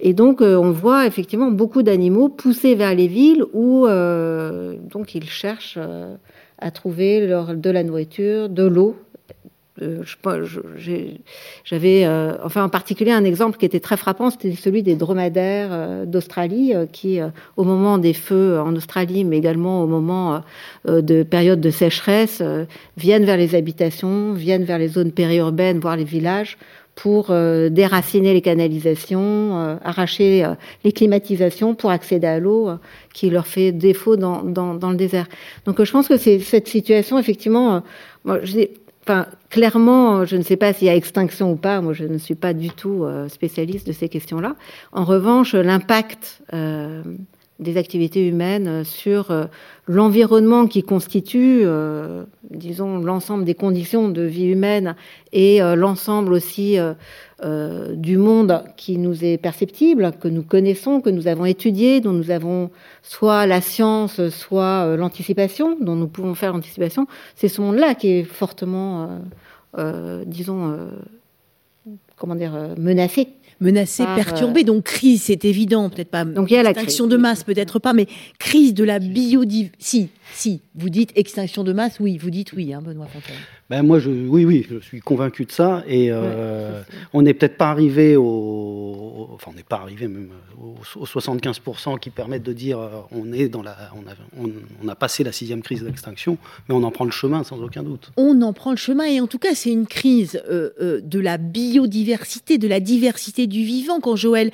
Et donc, on voit effectivement beaucoup d'animaux pousser vers les villes où donc ils cherchent à trouver leur, de la nourriture, de l'eau euh, j'avais, euh, enfin en particulier un exemple qui était très frappant, c'était celui des dromadaires euh, d'Australie, qui au moment des feux en Australie, mais également au moment de période de sécheresse, viennent vers les habitations, viennent vers les zones périurbaines, voire les villages, pour déraciner les canalisations, arracher les climatisations pour accéder à l'eau qui leur fait défaut dans, le désert. Donc je pense que c'est cette situation, effectivement, Enfin, clairement, je ne sais pas s'il y a extinction ou pas. Moi, je ne suis pas du tout euh, spécialiste de ces questions-là. En revanche, l'impact euh, des activités humaines sur euh, l'environnement qui constitue, euh, disons, l'ensemble des conditions de vie humaine et euh, l'ensemble aussi du monde qui nous est perceptible, que nous connaissons, que nous avons étudié, dont nous avons soit la science, soit l'anticipation, dont nous pouvons faire l'anticipation, c'est ce monde-là qui est fortement, disons, comment dire, menacée menacée, perturbée. Donc crise, c'est évident, peut-être pas. Donc il y a l'extinction de masse, peut-être pas, mais crise de la biodiversité. Si, si, vous dites extinction de masse, oui, vous dites oui, hein, Benoît Fontaine. Ben moi, je, oui, oui, je suis convaincu de ça. Et euh, on n'est peut-être pas arrivé au, enfin, on n'est pas arrivé même aux, 75% qui permettent de dire euh, on est dans la, on a, on, a passé la sixième crise d'extinction, mais on en prend le chemin sans aucun doute. On en prend le chemin et en tout cas, c'est une crise euh, de la biodiversité, de la diversité du vivant. Quand Joël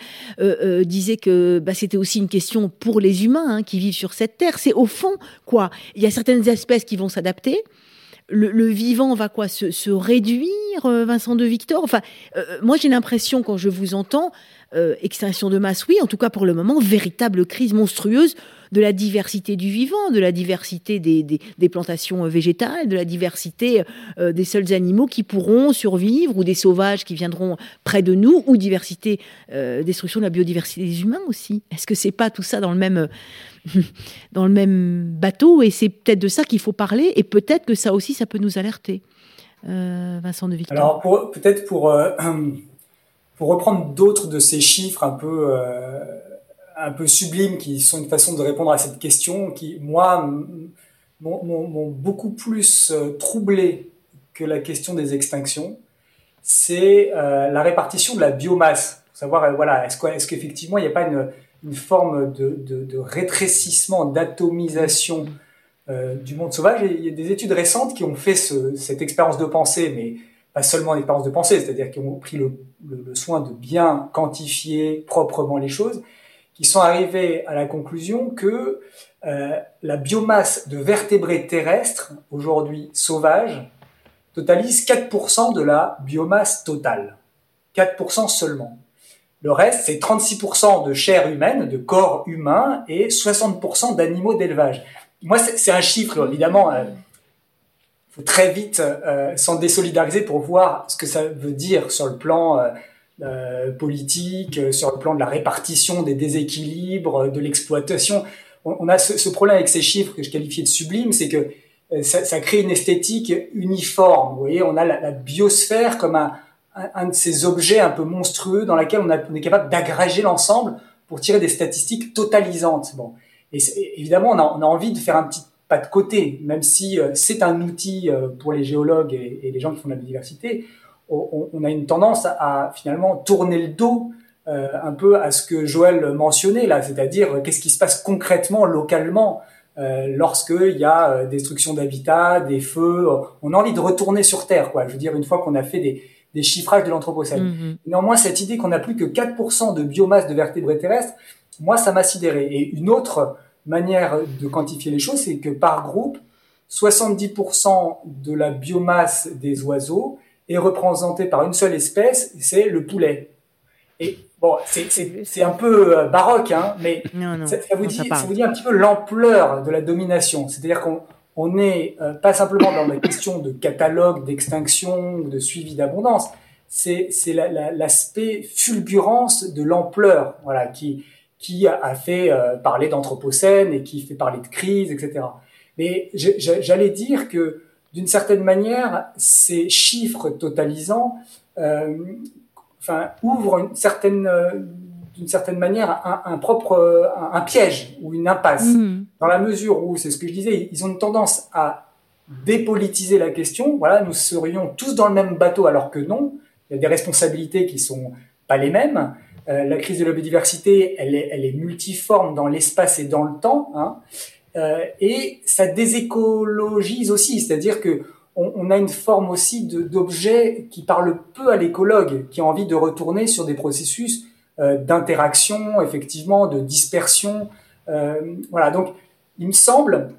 disait que bah, c'était aussi une question pour les humains hein, qui vivent sur cette terre, c'est au fond quoi Il y a certaines espèces qui vont s'adapter. Le, vivant va quoi se, réduire, euh, Vincent de Victor? Enfin, euh, moi j'ai l'impression quand je vous entends, euh, extinction de masse, oui, en tout cas pour le moment, véritable crise monstrueuse de la diversité du vivant, de la diversité des, plantations végétales, de la diversité des seuls animaux qui pourront survivre, ou des sauvages qui viendront près de nous, ou diversité, destruction de la biodiversité des humains aussi. Est-ce que c'est pas tout ça dans le même dans le même bateau et c'est peut-être de ça qu'il faut parler et peut-être que ça aussi ça peut nous alerter. Euh, Vincent de. Alors peut-être pour euh, pour reprendre d'autres de ces chiffres un peu euh, un peu sublimes qui sont une façon de répondre à cette question qui moi m'ont beaucoup plus troublé que la question des extinctions, c'est la répartition de la biomasse. Pour savoir voilà est-ce qu'effectivement il n'y a pas une une forme de, de, rétrécissement, d'atomisation euh, du monde sauvage? Il y a des études récentes qui ont fait ce, cette expérience de pensée, mais pas seulement une expérience de pensée, c'est-à-dire qui ont pris le, le, soin de bien quantifier proprement les choses, qui sont arrivés à la conclusion que euh, la biomasse de vertébrés terrestres, aujourd'hui sauvages, totalise 4% de la biomasse totale. 4% seulement. Le reste, c'est 36% de chair humaine, de corps humain et 60% d'animaux d'élevage. Moi, c'est un chiffre, évidemment. Euh, faut très vite euh, s'en désolidariser pour voir ce que ça veut dire sur le plan euh, politique, sur le plan de la répartition des déséquilibres, de l'exploitation. On, a ce, problème avec ces chiffres que je qualifiais de sublimes, c'est que ça, crée une esthétique uniforme. Vous voyez, on a la biosphère comme un, un, de ces objets un peu monstrueux dans lequel on, on est capable d'agréger l'ensemble pour tirer des statistiques totalisantes. Bon, et évidemment, on a, on a, envie de faire un petit pas de côté, même si euh, c'est un outil euh, pour les géologues et, les gens qui font de la biodiversité. On, a une tendance à, finalement tourner le dos euh, un peu à ce que Joël mentionnait là, c'est-à-dire qu'est-ce qui se passe concrètement, localement, lorsqu'il y a destruction d'habitat, des feux. On a envie de retourner sur Terre, quoi. Je veux dire, une fois qu'on a fait des, des chiffrages de l'Anthropocène. Mhm. Néanmoins, cette idée qu'on n'a plus que 4% de biomasse de vertébrés terrestres, moi, ça m'a sidéré. Et une autre manière de quantifier les choses, c'est que par groupe, 70% de la biomasse des oiseaux est représentée par une seule espèce, c'est le poulet. Et bon, c'est un peu euh, baroque, hein, mais ça, vous dit, ça vous dit un petit peu l'ampleur de la domination. C'est-à-dire qu'on on n'est euh, pas simplement dans la question de catalogue, d'extinction de suivi d'abondance. C'est l'aspect fulgurance de l'ampleur, voilà, qui qui a fait euh, parler d'anthropocène et qui fait parler de crise, etc. Mais j'allais dire que d'une certaine manière, ces chiffres totalisants, euh, enfin, ouvrent une certaine d'une certaine manière un, un propre un, piège ou une impasse mm. dans la mesure où c'est ce que je disais ils ont une tendance à dépolitiser la question voilà nous serions tous dans le même bateau alors que non il y a des responsabilités qui sont pas les mêmes euh, la crise de la biodiversité elle est, elle est multiforme dans l'espace et dans le temps hein, euh, et ça désécologise aussi c'est-à-dire que on, on, a une forme aussi d'objet qui parle peu à l'écologue qui a envie de retourner sur des processus euh, d'interaction, effectivement, de dispersion. Euh, voilà, donc il me semble,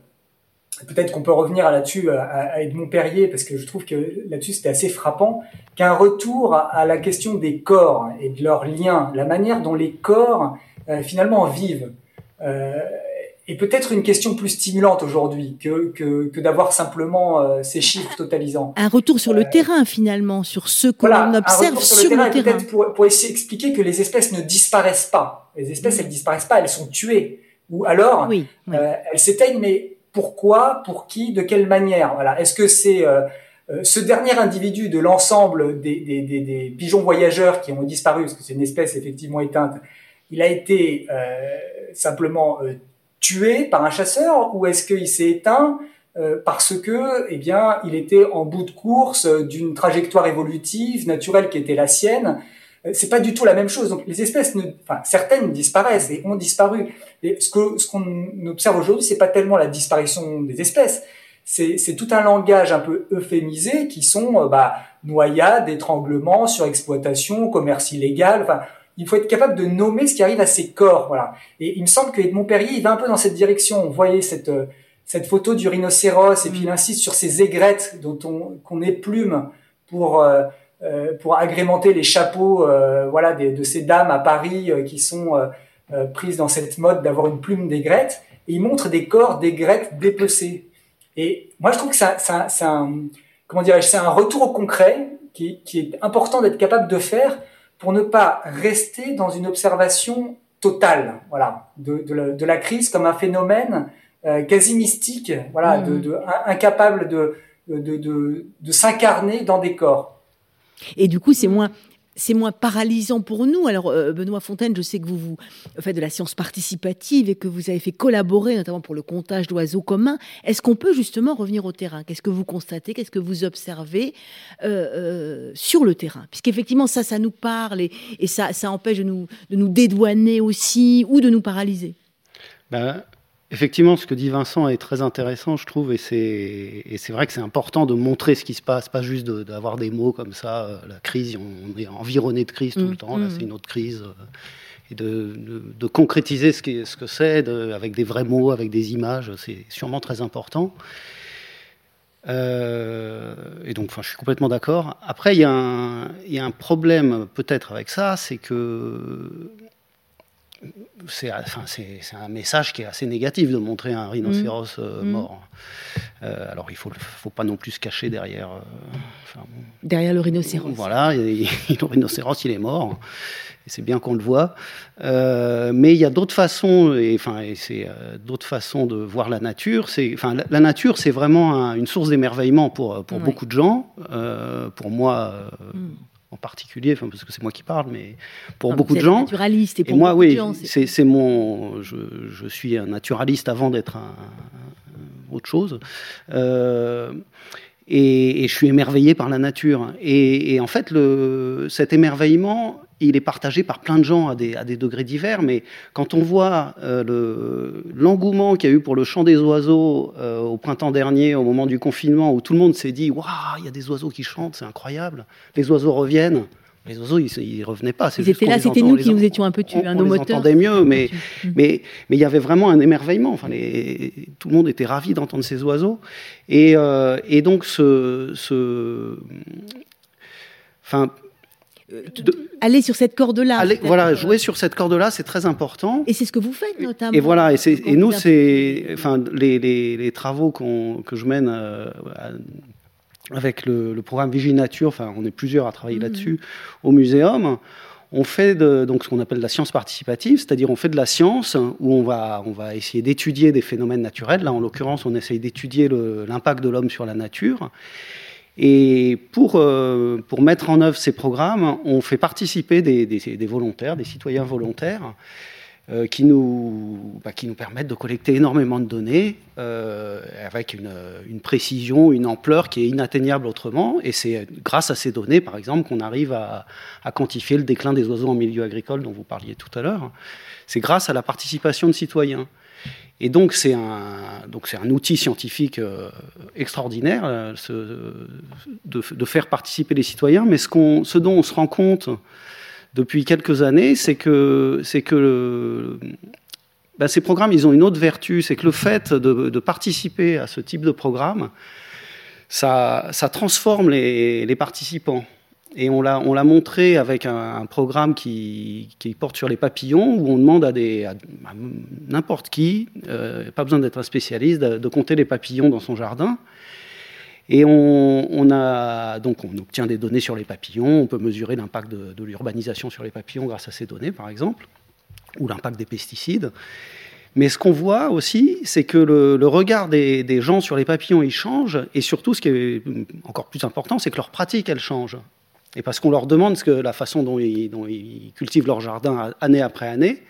peut-être qu'on peut revenir là-dessus à, Edmond Perrier, parce que je trouve que là-dessus c'était assez frappant, qu'un retour à, la question des corps et de leurs liens, la manière dont les corps euh, finalement vivent, et peut-être une question plus stimulante aujourd'hui que, que, que d'avoir simplement euh, ces chiffres totalisants. Un retour sur le euh, terrain finalement, sur ce que l'on observe sur, le terrain. Peut-être pour, pour essayer d'expliquer que les espèces ne disparaissent pas. Les espèces, elles disparaissent pas, elles sont tuées. Ou alors, oui, Euh, elles s'éteignent, mais pourquoi, pour qui, de quelle manière Voilà. Est-ce que c'est ce dernier individu de l'ensemble des, pigeons voyageurs qui ont disparu, parce que c'est une espèce effectivement éteinte, il a été simplement tué par un chasseur ou est-ce qu'il s'est éteint parce que, eh bien, il était en bout de course d'une trajectoire évolutive naturelle qui était la sienne euh, c'est pas du tout la même chose. Donc les espèces, ne, enfin certaines disparaissent et ont disparu. Et ce que ce qu'on observe aujourd'hui, c'est pas tellement la disparition des espèces, c'est tout un langage un peu euphémisé qui sont euh, bah, noyades, étranglements, surexploitation, commerce illégal. Enfin, il faut être capable de nommer ce qui arrive à ces corps. Voilà. Et il me semble que Edmond Perrier, il va un peu dans cette direction. Vous voyez cette euh, cette photo du rhinocéros et puis il insiste sur ces aigrettes dont on qu'on éplume pour euh, pour agrémenter les chapeaux euh, voilà de ces dames à Paris euh, qui sont prises dans cette mode d'avoir une plume d'aigrette. Et il montre des corps d'aigrettes dépecés et moi je trouve que c'est un, comment dirais-je c'est un retour au concret qui, qui est important d'être capable de faire pour ne pas rester dans une observation totale voilà de, de, la, de la crise comme un phénomène quasi mystique voilà de, mmh. de, incapable de de, de, de s'incarner dans des corps et du coup, c'est moins c'est moins paralysant pour nous. Alors, euh, Benoît Fontaine, je sais que vous, vous faites de la science participative et que vous avez fait collaborer, notamment pour le comptage d'oiseaux communs. Est-ce qu'on peut justement revenir au terrain? Qu'est-ce que vous constatez? Qu'est-ce que vous observez euh, euh, sur le terrain? Puisqu'effectivement, ça, ça nous parle et, ça, ça empêche de nous, de nous dédouaner aussi ou de nous paralyser. Ben, Effectivement, ce que dit Vincent est très intéressant, je trouve, et c'est vrai que c'est important de montrer ce qui se passe, pas juste d'avoir des mots comme ça. Euh, la crise, on est environné de crise tout le mm, temps. Là, mm. c'est une autre crise. Euh, et de, de, concrétiser ce, ce que c'est avec des vrais mots, avec des images, c'est sûrement très important. Euh, et donc, enfin, je suis complètement d'accord. Après, il y, y, a un problème peut-être avec ça, c'est que c'est enfin, un message qui est assez négatif de montrer un rhinocéros. Euh, mmh. mort. Euh, alors il ne faut, faut, pas non plus se cacher derrière. Euh, derrière le rhinocéros. Voilà, le rhinocéros il est mort. C'est bien qu'on le voit. mais il y a d'autres façons, et, enfin, et c'est d'autres façons de voir la nature. Enfin, la, nature, c'est vraiment une source d'émerveillement pour, pour beaucoup de gens. pour moi. Mmh en particulier, enfin, parce que c'est moi qui parle, mais pour beaucoup de gens. Naturaliste et, pour moi, oui, c'est mon. Je, je, suis un naturaliste avant d'être un, autre chose. Euh, et, je suis émerveillé par la nature. Et, en fait, le, cet émerveillement, il est partagé par plein de gens à des, à des degrés divers, mais quand on voit euh, l'engouement qu'il y a eu pour le chant des oiseaux euh, au printemps dernier, au moment du confinement, où tout le monde s'est dit Waouh, il y a des oiseaux qui chantent, c'est incroyable, les oiseaux reviennent. Les oiseaux, ils ne revenaient pas. Ils étaient là, c'était nous qui nous étions un peu tués, on, nos on entendait mieux, mais mais mais il y avait vraiment un émerveillement. Enfin, les, tout le monde était ravi d'entendre ces oiseaux, et, euh, et donc ce, ce enfin, aller sur cette corde-là. Voilà, jouer sur cette corde-là, c'est très important. Et c'est ce que vous faites notamment. Et voilà, et, et nous, c'est, enfin, les, les, les travaux que je mène euh, avec le, programme Vigile Nature, enfin, on est plusieurs à travailler mmh. là-dessus au muséum. On fait de, donc ce qu'on appelle la science participative, c'est-à-dire on fait de la science où on va, on va essayer d'étudier des phénomènes naturels. Là, en l'occurrence, on essaye d'étudier l'impact de l'homme sur la nature. Et pour, euh, pour mettre en œuvre ces programmes, on fait participer des, volontaires, des citoyens volontaires, euh, qui, nous, bah, qui nous permettent de collecter énormément de données euh, avec une, précision, une ampleur qui est inatteignable autrement. Et c'est grâce à ces données, par exemple, qu'on arrive à, quantifier le déclin des oiseaux en milieu agricole dont vous parliez tout à l'heure. C'est grâce à la participation de citoyens. Et donc c'est un, donc c'est un outil scientifique euh, extraordinaire euh, de, faire participer les citoyens. Mais ce, qu'on, ce dont on se rend compte depuis quelques années, c'est que, c'est que ben, ces programmes, ils ont une autre vertu, c'est que le fait de, participer à ce type de programme, ça, transforme les participants. Et on l'a, on l'a montré avec un, programme qui, porte sur les papillons, où on demande à, des, n'importe qui, euh, pas besoin d'être un spécialiste, de, compter les papillons dans son jardin. Et on, donc on obtient des données sur les papillons, on peut mesurer l'impact de, de l'urbanisation sur les papillons grâce à ces données, par exemple, ou l'impact des pesticides. Mais ce qu'on voit aussi, c'est que le, regard des, gens sur les papillons, il change. Et surtout, ce qui est encore plus important, c'est que leur pratique, elle change. Et parce qu'on leur demande ce que, la façon dont ils, dont ils, cultivent leur jardin année après année.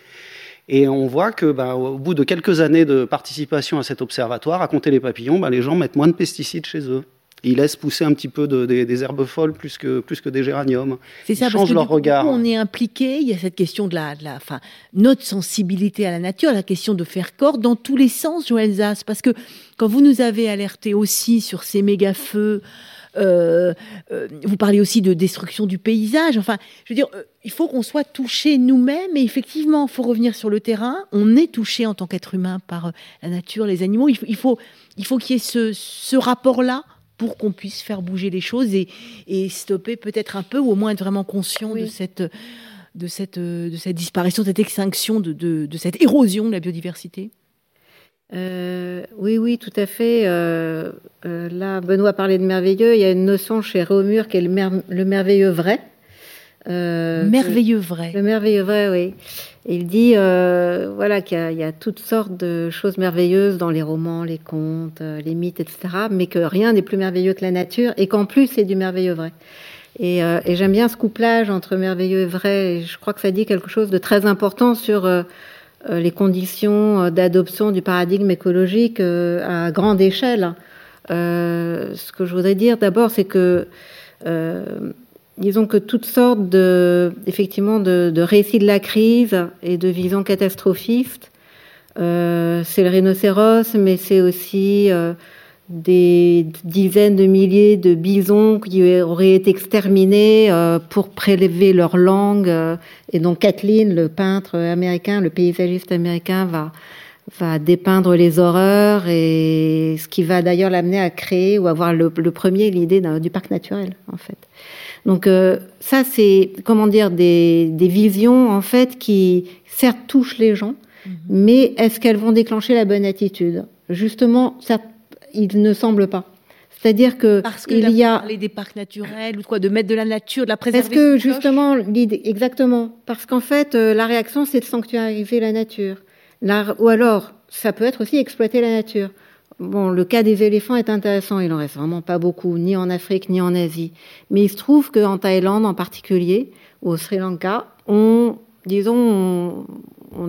Et on voit que, bah, au bout de quelques années de participation à cet observatoire, à compter les papillons, bah, les gens mettent moins de pesticides chez eux. Ils laissent pousser un petit peu de, des, herbes folles plus que, plus que des géraniums. C'est ça, parce que leur regard. on est impliqué. Il y a cette question de la, de la enfin, notre sensibilité à la nature, la question de faire corps dans tous les sens, Joël Zas. Parce que quand vous nous avez alerté aussi sur ces méga feux, euh, euh, vous parlez aussi de destruction du paysage. Enfin, je veux dire, euh, il faut qu'on soit touché nous-mêmes. Et effectivement, il faut revenir sur le terrain. On est touché en tant qu'être humain par la nature, les animaux. Il faut, il faut, il faut qu'il y ait ce, ce rapport-là pour qu'on puisse faire bouger les choses et, et stopper peut-être un peu, ou au moins être vraiment conscient de cette de cette, de cette disparition, de cette extinction, de, de, de cette érosion de la biodiversité euh, oui, oui, tout à fait. Euh, euh, là, Benoît parlait de merveilleux. Il y a une notion chez Réaumur qui est le, merveilleux vrai. merveilleux vrai. Le merveilleux vrai, oui. il dit voilà qu'il y, a toutes sortes de choses merveilleuses dans les romans, les contes, les mythes, etc. Mais que rien n'est plus merveilleux que la nature et qu'en plus c'est du merveilleux vrai. Et, et j'aime bien ce couplage entre merveilleux et vrai. Et je crois que ça dit quelque chose de très important sur les conditions euh, d'adoption du paradigme écologique euh, à grande échelle. ce que je voudrais dire d'abord, c'est que disons que toutes sortes de, effectivement, de, récits de la crise et de visions catastrophistes, euh, c'est le rhinocéros, mais c'est aussi des dizaines de milliers de bisons qui auraient été exterminés euh, pour prélever leur langue. Euh, et donc Kathleen, le peintre américain, le paysagiste américain, va, va dépeindre les horreurs et ce qui va d'ailleurs l'amener à créer ou avoir le, premier l'idée du parc naturel, en fait. Donc euh, ça, c'est comment dire des, des visions en fait qui certes touchent les gens, mm-hmm. mais est-ce qu'elles vont déclencher la bonne attitude? Justement, certes, il ne semble pas. C'est-à-dire que parce il y a parler des parcs naturels ou quoi, de mettre de la nature, de la préserver. Parce que justement, l'idée, exactement, parce qu'en fait, euh, la réaction, c'est de sanctuariser la nature. ou alors, ça peut être aussi exploiter la nature. Bon, le cas des éléphants est intéressant. Il en reste vraiment pas beaucoup, ni en Afrique ni en Asie. Mais il se trouve qu'en Thaïlande, en particulier, ou au Sri Lanka, on, disons, on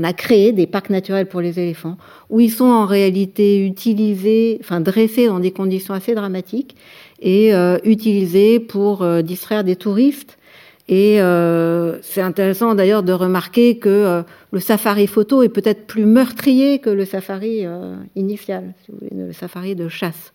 a créé des parcs naturels pour les éléphants, où ils sont en réalité utilisés, enfin dressés dans des conditions assez dramatiques, et euh, utilisés pour euh, distraire des touristes. Et euh, c'est intéressant d'ailleurs de remarquer que le safari photo est peut-être plus meurtrier que le safari initial, vous voulez, le safari de chasse.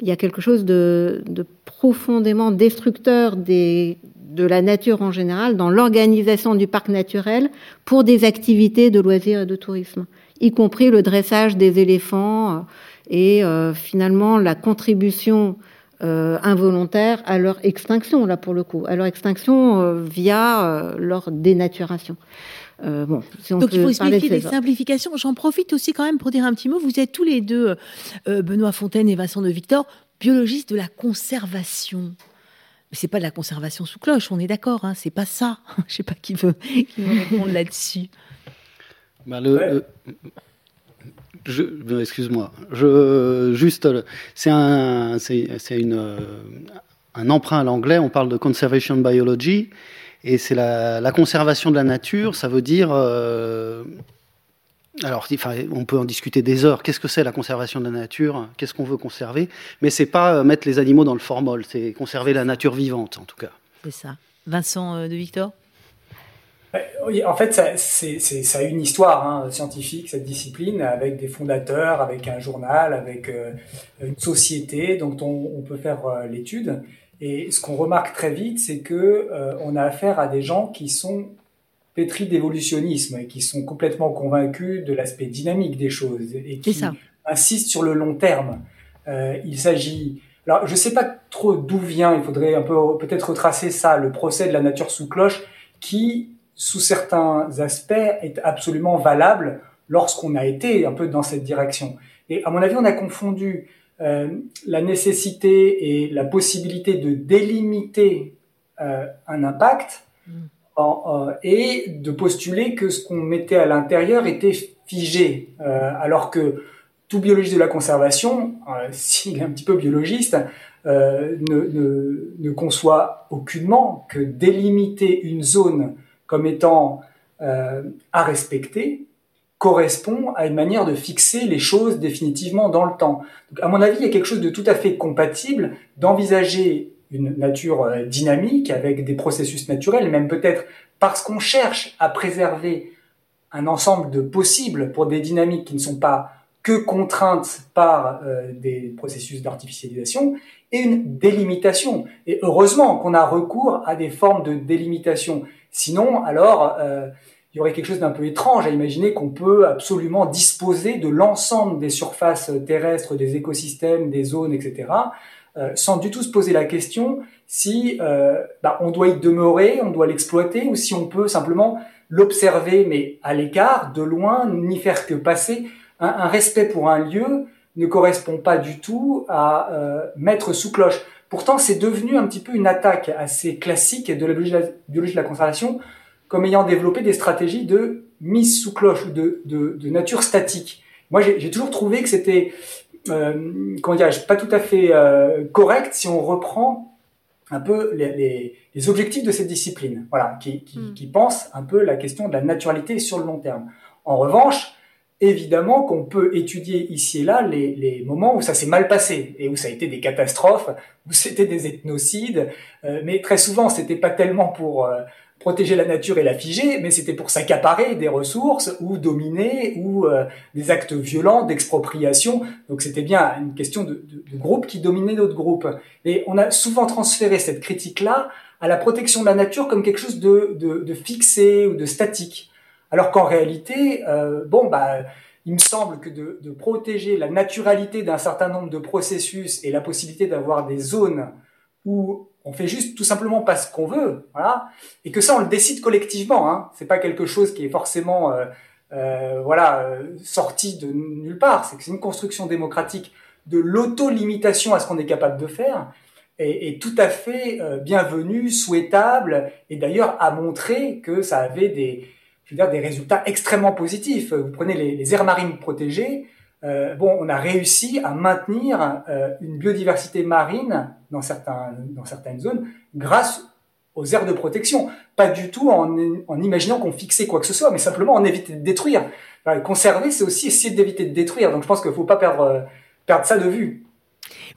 Il y a quelque chose de, de profondément destructeur des, de la nature en général dans l'organisation du parc naturel pour des activités de loisirs et de tourisme, y compris le dressage des éléphants euh, et euh, finalement la contribution euh, involontaire à leur extinction, là pour le coup, à leur extinction via leur dénaturation. bon, Donc il faut expliquer des simplifications. J'en profite aussi quand même pour dire un petit mot. Vous êtes tous les deux, Benoît Fontaine et Vincent de Victor, biologistes de la conservation. Mais c'est pas de la conservation sous cloche, on est d'accord, hein, c'est pas ça. Je sais pas qui veut, qui veut répondre là-dessus. Bah le, excuse-moi, je, juste, c'est un, c'est, un emprunt à l'anglais. On parle de conservation biology, et c'est la, conservation de la nature. Ça veut dire euh, alors, on peut en discuter des heures. Qu'est-ce que c'est la conservation de la nature? Qu'est-ce qu'on veut conserver? Mais c'est pas euh, mettre les animaux dans le formol, c'est conserver la nature vivante, en tout cas. C'est ça. Vincent euh, de Victor? En fait, ça, a une histoire hein, scientifique, cette discipline, avec des fondateurs, avec un journal, avec euh, une société dont on, peut faire l'étude. Et ce qu'on remarque très vite, c'est que on a affaire à des gens qui sont pétris d'évolutionnisme et qui sont complètement convaincus de l'aspect dynamique des choses et qui insistent sur le long terme. Euh, il s'agit alors, je ne sais pas trop d'où vient, il faudrait un peu peut-être retracer ça, le procès de la nature sous cloche, qui, sous certains aspects, est absolument valable lorsqu'on a été un peu dans cette direction. Et à mon avis, on a confondu euh, la nécessité et la possibilité de délimiter euh, un impact mm et de postuler que ce qu'on mettait à l'intérieur était figé, alors que tout biologiste de la conservation, s'il est un petit peu biologiste, ne, ne, conçoit aucunement que délimiter une zone comme étant à respecter correspond à une manière de fixer les choses définitivement dans le temps. À mon avis, il y a quelque chose de tout à fait compatible d'envisager une nature euh, dynamique avec des processus naturels, même peut-être parce qu'on cherche à préserver un ensemble de possibles pour des dynamiques qui ne sont pas que contraintes par euh, des processus d'artificialisation, et une délimitation. Et heureusement qu'on a recours à des formes de délimitation. Sinon, alors, euh, il y aurait quelque chose d'un peu étrange à imaginer qu'on peut absolument disposer de l'ensemble des surfaces terrestres, des écosystèmes, des zones, etc., euh, sans du tout se poser la question si bah, on doit y demeurer, on doit l'exploiter, ou si on peut simplement l'observer, mais à l'écart, de loin, n'y faire que passer. Un, respect pour un lieu ne correspond pas du tout à euh, mettre sous cloche. Pourtant, c'est devenu un petit peu une attaque assez classique de la biologie de la conservation comme ayant développé des stratégies de mise sous cloche ou de, de, de nature statique. Moi, j'ai toujours trouvé que c'était, euh, comment dirais-je, pas tout à fait euh, correct si on reprend un peu les, les, les, objectifs de cette discipline, voilà, qui, qui, hmm. qui pense un peu la question de la naturalité sur le long terme. En revanche, évidemment qu'on peut étudier ici et là les, les moments où ça s'est mal passé et où ça a été des catastrophes, où c'était des ethnocides, euh, mais très souvent c'était pas tellement pour euh, protéger la nature et la figer, mais c'était pour s'accaparer des ressources ou dominer ou euh, des actes violents d'expropriation. Donc c'était bien une question de, de, de, groupe qui dominait d'autres groupes. Et on a souvent transféré cette critique-là à la protection de la nature comme quelque chose de, de fixé ou de statique. Alors qu'en réalité, euh, bon, bah, il me semble que de, de protéger la naturalité d'un certain nombre de processus et la possibilité d'avoir des zones où on fait juste tout simplement pas ce qu'on veut, voilà, et que ça on le décide collectivement. Hein. C'est pas quelque chose qui est forcément euh, euh, voilà euh, sorti de nulle part. C'est que c'est une construction démocratique de l'auto-limitation à ce qu'on est capable de faire, et, et tout à fait euh, bienvenue, souhaitable, et d'ailleurs a montré que ça avait des, je veux dire, des résultats extrêmement positifs. Vous prenez les, aires marines protégées, euh, bon, on a réussi à maintenir euh, une biodiversité marine dans, certains, dans certaines zones grâce aux aires de protection. Pas du tout en, en imaginant qu'on fixait quoi que ce soit, mais simplement en éviter de détruire. conserver, c'est aussi essayer d'éviter de détruire. Donc je pense qu'il ne faut pas perdre, perdre ça de vue.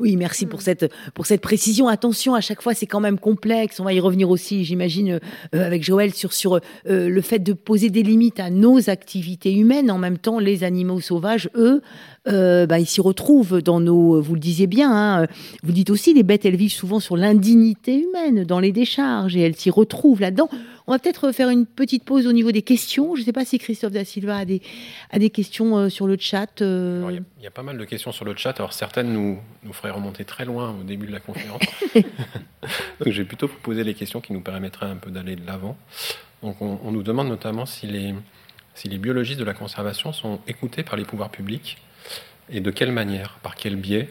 Oui, merci pour cette précision. Attention, à chaque fois, c'est quand même complexe. On va y revenir aussi, j'imagine, euh, avec Joël sur euh, le fait de poser des limites à nos activités humaines. En même temps, les animaux sauvages, eux, euh, bah, ils s'y retrouvent dans nos. Vous le disiez bien. Hein, vous dites aussi, les bêtes, elles vivent souvent sur l'indignité humaine dans les décharges et elles s'y retrouvent là-dedans. On va peut-être faire une petite pause au niveau des questions. Je ne sais pas si Christophe Da Silva a des, a des questions euh, sur le chat. Euh. Il y, a pas mal de questions sur le chat. Alors certaines nous, nous feraient remonter très loin au début de la conférence. Donc je vais plutôt vous poser les questions qui nous permettraient un peu d'aller de l'avant. Donc on, nous demande notamment si les, si les biologistes de la conservation sont écoutés par les pouvoirs publics et de quelle manière, par quel biais,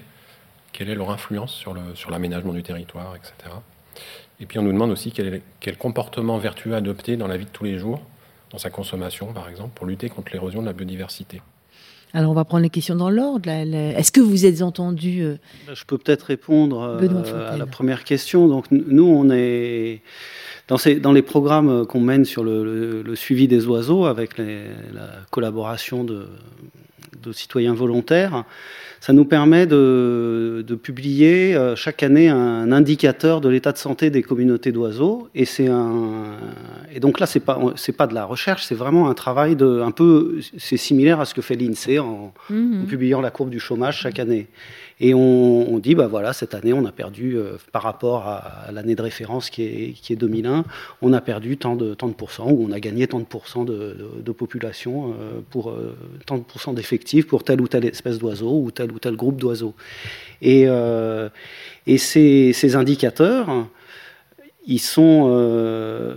quelle est leur influence sur l'aménagement sur du territoire, etc. Et puis on nous demande aussi quel, quel, comportement vertueux adopter dans la vie de tous les jours, dans sa consommation par exemple, pour lutter contre l'érosion de la biodiversité. Alors on va prendre les questions dans l'ordre. Est-ce que vous êtes entendu euh, Je peux peut-être répondre euh, à la première question. Donc nous, on est dans, ces, dans les programmes qu'on mène sur le, le, suivi des oiseaux avec les, la collaboration de, de citoyens volontaires ça nous permet de, de publier euh, chaque année un indicateur de l'état de santé des communautés d'oiseaux. Et c'est un, et donc là, c'est pas, c'est pas de la recherche, c'est vraiment un travail de, un peu, c'est similaire à ce que fait l'INSEE en, mhm. en publiant la courbe du chômage chaque année. Et on, on, dit, bah voilà, cette année, on a perdu, euh, par rapport à, l'année de référence qui est, qui est 2001, on a perdu tant de, tant de pourcents, ou on a gagné tant de pourcents de, de, de population euh, pour euh, tant de pourcents d'effectifs pour telle ou telle espèce d'oiseau ou tel ou tel groupe d'oiseaux. Et, euh, et ces, ces, indicateurs, ils sont, euh,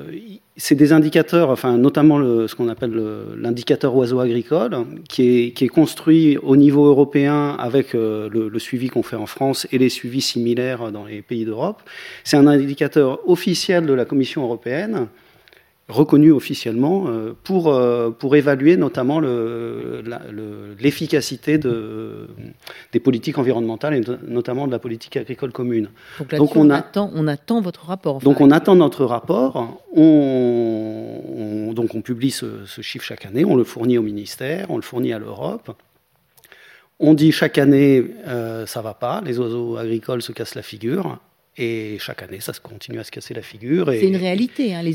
c'est des indicateurs, enfin notamment ce qu'on appelle l'indicateur oiseau agricole, qui est, construit au niveau européen avec euh, le, suivi qu'on fait en France et les suivis similaires dans les pays d'Europe. C'est un indicateur officiel de la Commission européenne reconnu officiellement euh, pour, euh, pour évaluer notamment l'efficacité de, des politiques environnementales et notamment de la politique agricole commune. Donc, on, attend, on attend votre rapport. donc on attend notre rapport, on, donc on publie ce, ce, chiffre chaque année, on le fournit au ministère, on le fournit à l'Europe. On dit chaque année, euh, ça va pas, les oiseaux agricoles se cassent la figure. Et chaque année, ça se continue à se casser la figure. C'est une réalité. Hein, les,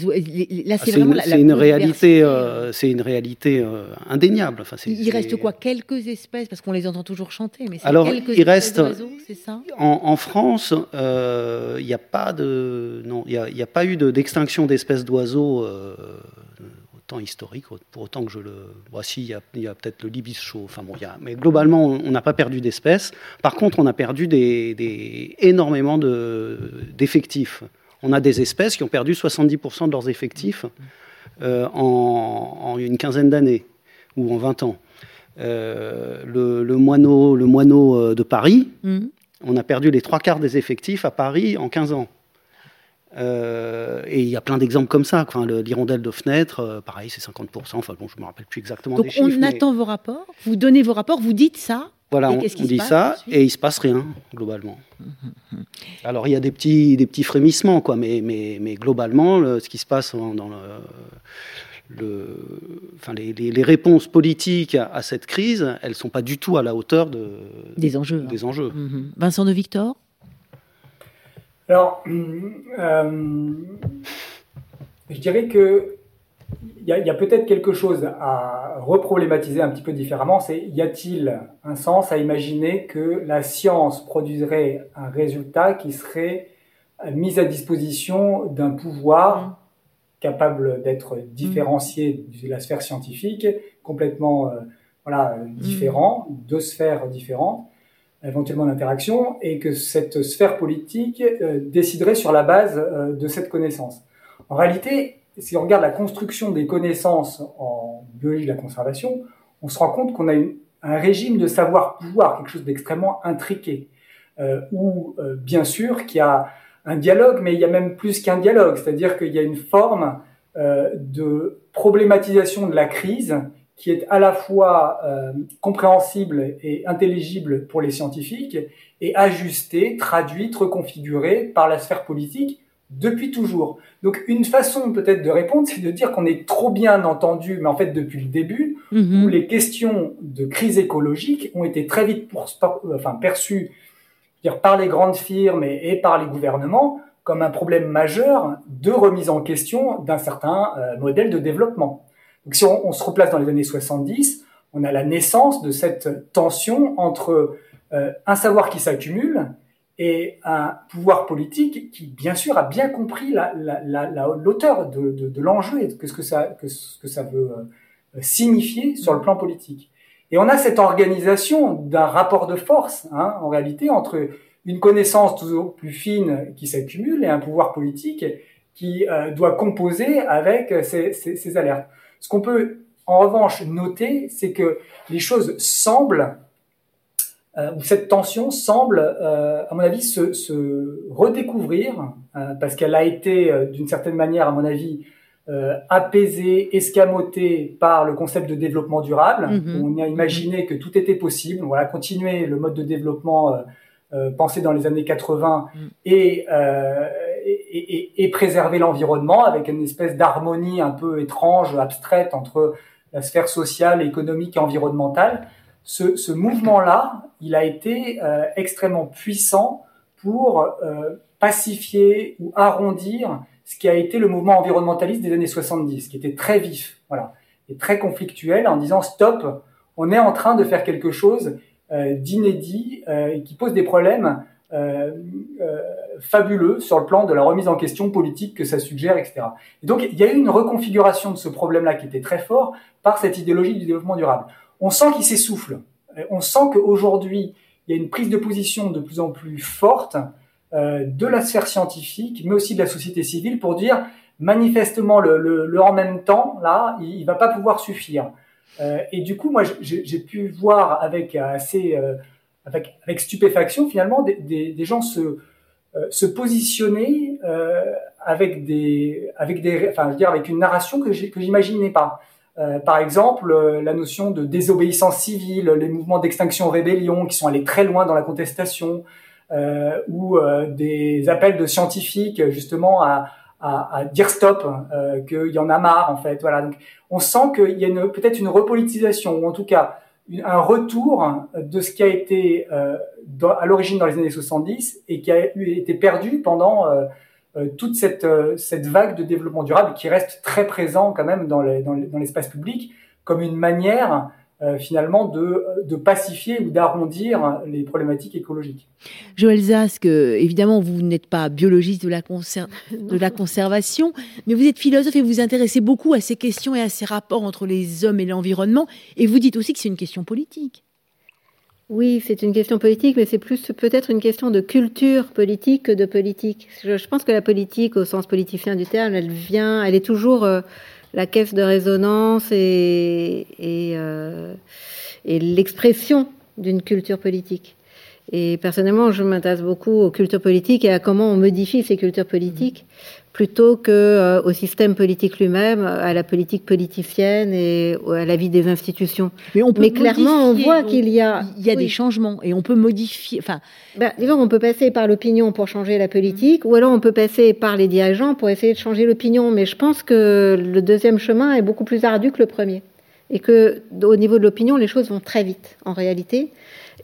là, c'est une, une, réalité, euh, c'est une réalité euh, indéniable. Enfin, il reste quoi Quelques espèces, parce qu'on les entend toujours chanter. Mais Alors, quelques il reste. c'est ça? en, en, France, euh, il n'y a pas de, non, il n'y a, a, pas eu d'extinction d'espèces d'oiseaux temps historique, pour autant que je le. Voici, il y a, peut-être le libis chaud, enfin bon, il y a, mais globalement, on n'a pas perdu d'espèces. Par contre, on a perdu des, des énormément d'effectifs. on a des espèces qui ont perdu 70% de leurs effectifs euh, en, une quinzaine d'années ou en 20 ans. Euh, le, moineau, le moineau euh, de Paris, mmh. on a perdu les trois quarts des effectifs à Paris en 15 ans. Euh, et il y a plein d'exemples comme ça. Enfin, l'hirondelle de fenêtre, euh, pareil, c'est 50%. Enfin, bon, je ne me rappelle plus exactement Donc des chiffres. on attend vos rapports, vous donnez vos rapports, vous dites ça. Voilà, on, dit ça et il se passe rien globalement. Alors il y a des petits, des petits frémissements, quoi, mais, mais, mais globalement, ce qui se passe dans, le, enfin, les, les, réponses politiques à, cette crise, elles sont pas du tout à la hauteur de, des enjeux. Des enjeux. Mhm. Vincent de Victor? Alors, euh, je dirais que il y a, peut-être quelque chose à reproblématiser un petit peu différemment. C'est y a-t-il un sens à imaginer que la science produirait un résultat qui serait mis à disposition d'un pouvoir mmh. capable d'être différencié de la sphère scientifique, complètement euh, voilà, mmh. différent, deux sphères différentes éventuellement d'interaction, et que cette sphère politique euh, déciderait sur la base euh, de cette connaissance. En réalité, si on regarde la construction des connaissances en biologie de la conservation, on se rend compte qu'on a un régime de savoir-pouvoir, quelque chose d'extrêmement intriqué, euh, où euh, bien sûr qu'il y a un dialogue, mais il y a même plus qu'un dialogue, c'est-à-dire qu'il y a une forme de problématisation de la crise qui est à la fois euh, compréhensible et intelligible pour les scientifiques et ajustée, traduite, reconfigurée par la sphère politique depuis toujours. Donc une façon peut-être de répondre, c'est de dire qu'on est trop bien entendu, mais en fait depuis le début, mm-hmm. où les questions de crise écologique ont été très vite pour, enfin, perçues dire, par les grandes firmes et, et, par les gouvernements comme un problème majeur de remise en question d'un certain euh, modèle de développement. Donc si on, se replace dans les années 70, on a la naissance de cette tension entre euh, un savoir qui s'accumule et un pouvoir politique qui, bien sûr, a bien compris l'auteur de, l'enjeu et ce que ça, ce que ça veut euh, signifier sur le plan politique. Et on a cette organisation d'un rapport de force, hein, en réalité, entre une connaissance toujours plus fine qui s'accumule et un pouvoir politique qui euh, doit composer avec ces, ces alertes. Ce qu'on peut en revanche noter, c'est que les choses semblent, euh, ou cette tension semble, euh, à mon avis, se, se redécouvrir, euh, parce qu'elle a été, d'une certaine manière, à mon avis, apaisée, escamotée par le concept de développement durable. Mm-hmm. On a imaginé que tout était possible. Voilà, continuer le mode de développement pensé dans les années 80 mm. et et, et, préserver l'environnement avec une espèce d'harmonie un peu étrange, abstraite entre la sphère sociale, économique et environnementale. Ce, ce mouvement-là, il a été euh, extrêmement puissant pour euh, pacifier ou arrondir ce qui a été le mouvement environnementaliste des années 70, qui était très vif, voilà, et très conflictuel, en disant stop, on est en train de faire quelque chose euh, d'inédit et qui pose des problèmes euh, euh, fabuleux sur le plan de la remise en question politique que ça suggère, etc. Et donc il y a eu une reconfiguration de ce problème-là qui était très fort par cette idéologie du développement durable. On sent qu'il s'essouffle. On sent qu'aujourd'hui, il y a une prise de position de plus en plus forte euh, de la sphère scientifique, mais aussi de la société civile, pour dire manifestement le, le, le en même temps, là, il, il va pas pouvoir suffire. Euh, et du coup, moi, j'ai pu voir avec assez euh, avec, stupéfaction finalement des, gens se, euh, positionner euh, avec des, avec des, enfin, je veux dire, avec une narration que j'imaginais pas. Euh, par exemple, euh, la notion de désobéissance civile, les mouvements d'extinction-rébellion qui sont allés très loin dans la contestation, ou des appels de scientifiques justement à, dire stop, qu'il y en a marre en fait. Voilà. Donc, on sent qu'il y a peut-être une repolitisation, ou en tout cas un retour de ce qui a été à l'origine dans les années 70 et qui a été perdu pendant euh, toute cette, euh, cette vague de développement durable qui reste très présent quand même dans l'espace public comme une manière euh, finalement de, de, pacifier ou d'arrondir les problématiques écologiques. Joël Zask, évidemment, vous n'êtes pas biologiste de la, de la conservation, mais vous êtes philosophe et vous vous intéressez beaucoup à ces questions et à ces rapports entre les hommes et l'environnement, et vous dites aussi que c'est une question politique. Oui, c'est une question politique, mais c'est plus peut-être une question de culture politique que de politique. Je, pense que la politique, au sens politicien du terme, elle vient, elle est toujours euh, la caisse de résonance euh, et l'expression d'une culture politique. Et personnellement, je m'intéresse beaucoup aux cultures politiques et à comment on modifie ces cultures politiques plutôt que euh, au système politique lui-même, à la politique politicienne et à la vie des institutions. Mais, on peut Mais clairement, on voit qu'il y a il y a des changements et on peut modifier. Enfin, ben, disons, on peut passer par l'opinion pour changer la politique, ou alors on peut passer par les dirigeants pour essayer de changer l'opinion. Mais je pense que le deuxième chemin est beaucoup plus ardu que le premier, et que au niveau de l'opinion, les choses vont très vite en réalité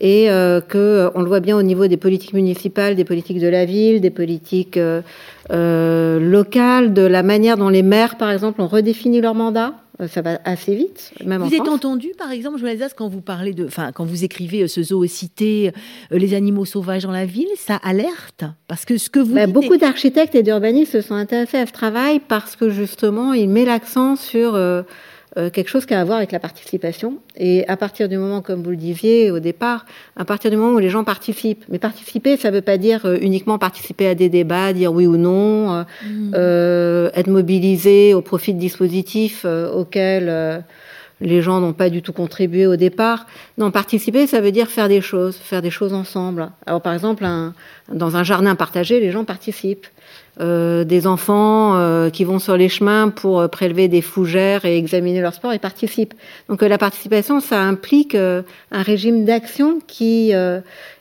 et euh, que on le voit bien au niveau des politiques municipales, des politiques de la ville, des politiques euh, euh, de la manière dont les maires, par exemple, ont redéfini leur mandat. Euh, ça va assez vite, même vous en êtes entendu, par exemple, Joël Zas, quand vous parlez de, enfin, quand vous écrivez ce zoocité, les animaux sauvages dans la ville, ça alerte parce que ce que vous bah, beaucoup d'architectes et d'urbanistes se sont intéressés à ce travail parce que justement, il met l'accent sur euh, quelque chose qui a à voir avec la participation. Et à partir du moment, comme vous le disiez au départ, à partir du moment où les gens participent, mais participer, ça ne veut pas dire euh, uniquement participer à des débats, dire oui ou non, euh, mmh. euh être mobilisé au profit de dispositifs auxquels les gens n'ont pas du tout contribué au départ. Non, participer, ça veut dire faire des choses, faire des choses ensemble. Alors par exemple, un, dans un jardin partagé, les gens participent. Euh, des enfants euh, qui vont sur les chemins pour euh, prélever des fougères et examiner leur sport et participent. Donc la participation, ça implique un régime d'action qui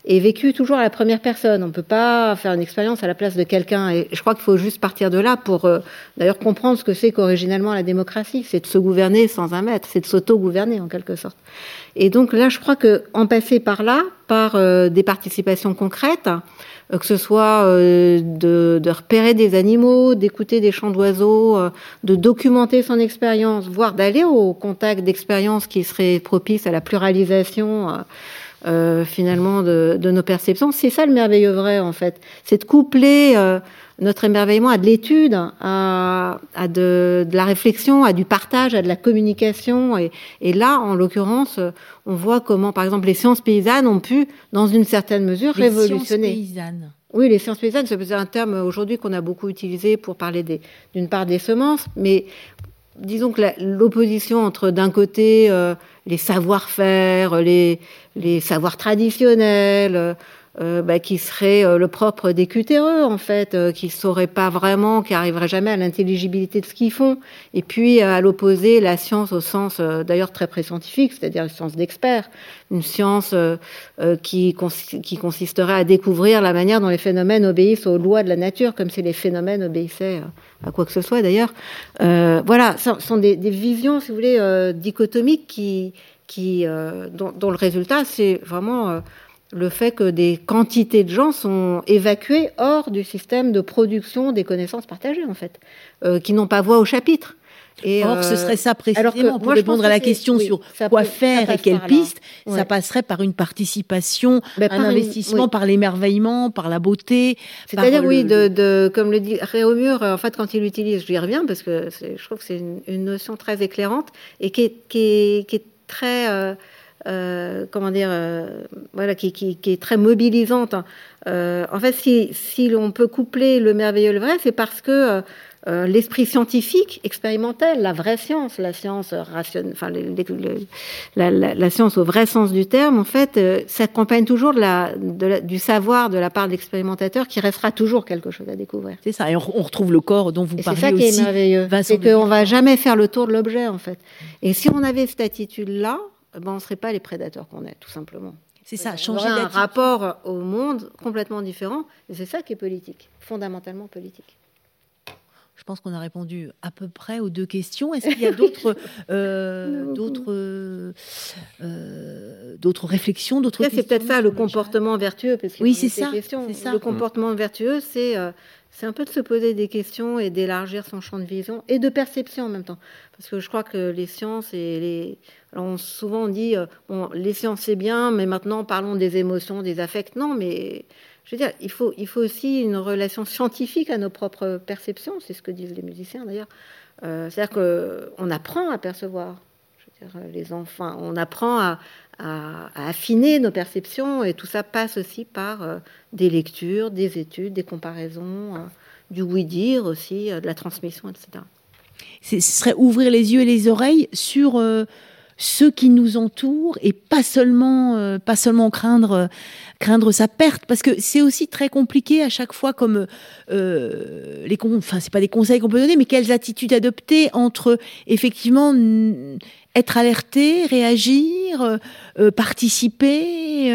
est vécu toujours à la première personne. On ne peut pas faire une expérience à la place de quelqu'un. Et je crois qu'il faut juste partir de là pour d'ailleurs comprendre ce que c'est qu'originellement la démocratie. C'est de se gouverner sans un maître, c'est de s'auto-gouverner en quelque sorte. Et donc là, je crois que en passer par là, par des participations concrètes, euh, que ce soit euh, de, repérer des animaux, d'écouter des chants d'oiseaux, euh, de documenter son expérience, voire d'aller au contact d'expériences qui seraient propices à la pluralisation. Euh, finalement de, de, nos perceptions. C'est ça le merveilleux vrai en fait, c'est de coupler euh, notre émerveillement à de l'étude, à, à de, de, la réflexion, à du partage, à de la communication. Et, et là, en l'occurrence, on voit comment, par exemple, les sciences paysannes ont pu, dans une certaine mesure, les révolutionner. Sciences paysannes. Oui, les sciences paysannes, c'est un terme aujourd'hui qu'on a beaucoup utilisé pour parler d'une part des semences, mais disons que l'opposition entre d'un côté euh, les savoir-faire, les, les savoirs traditionnels, euh, bah, qui serait euh, le propre des cutéreux en fait, euh, qui sauraient pas vraiment, qui arriveraient jamais à l'intelligibilité de ce qu'ils font. Et puis à l'opposé, la science au sens d'ailleurs très pré-scientifique, c'est-à-dire une science d'expert, une science qui, consisterait à découvrir la manière dont les phénomènes obéissent aux lois de la nature, comme si les phénomènes obéissaient à quoi que ce soit d'ailleurs. voilà, ce sont des, visions, si vous voulez, dichotomiques qui, dont, le résultat, c'est vraiment le fait que des quantités de gens sont évacués hors du système de production des connaissances partagées, en fait, euh, qui n'ont pas voix au chapitre. Et Or, ce euh, serait ça précisément pour répondre à la question sur quoi faire et quelles pistes. Ça passerait par une participation, ben, un investissement, par l'émerveillement, par la beauté. C'est-à-dire, oui, de, de, comme le dit Réaumur, en fait, quand il l'utilise, je y reviens parce que je trouve que c'est une, une, notion très éclairante et qui est, qui est, qui est très. Euh, euh, comment dire, euh, voilà, qui, qui, qui, est très mobilisante. Euh, en fait, si, si l'on peut coupler le merveilleux et le vrai, c'est parce que euh, l'esprit scientifique, expérimental, la vraie science, la science rationnelle, enfin, la, science au vrai sens du terme, en fait, euh, s'accompagne toujours de la, du savoir de la part de l'expérimentateur qui restera toujours quelque chose à découvrir. C'est ça, et on, retrouve le corps dont vous parlez C'est ça qui est merveilleux, c'est qu'on va jamais faire le tour de l'objet, en fait. Et si on avait cette attitude-là, ben, on ne serait pas les prédateurs qu'on est, tout simplement. C'est ça, changer un rapport au monde complètement différent. Et c'est ça qui est politique, fondamentalement politique. Je pense qu'on a répondu à peu près aux deux questions. Est-ce qu'il y a d'autres, euh, d'autres, euh, d'autres réflexions, d'autres C'est peut-être ça le comportement vertueux, parce oui, c'est ça, ça, Le comportement vertueux, c'est euh, c'est un peu de se poser des questions et d'élargir son champ de vision et de perception en même temps. Parce que je crois que les sciences et les. Alors souvent on dit, bon, les sciences c'est bien, mais maintenant parlons des émotions, des affects. Non, mais je veux dire, il faut, il faut aussi une relation scientifique à nos propres perceptions, c'est ce que disent les musiciens d'ailleurs. Euh, c'est-à-dire qu'on apprend à percevoir. Les enfants, on apprend à, affiner nos perceptions et tout ça passe aussi par euh, des lectures, des études, des comparaisons, euh, du oui-dire aussi, de la transmission, etc. Ce serait ouvrir les yeux et les oreilles sur ceux qui nous entourent et pas seulement, euh, pas seulement craindre, craindre sa perte, parce que c'est aussi très compliqué à chaque fois, comme euh, les, enfin c'est pas des conseils qu'on peut donner, mais quelles attitudes adopter entre effectivement être alerté, réagir, euh, participer,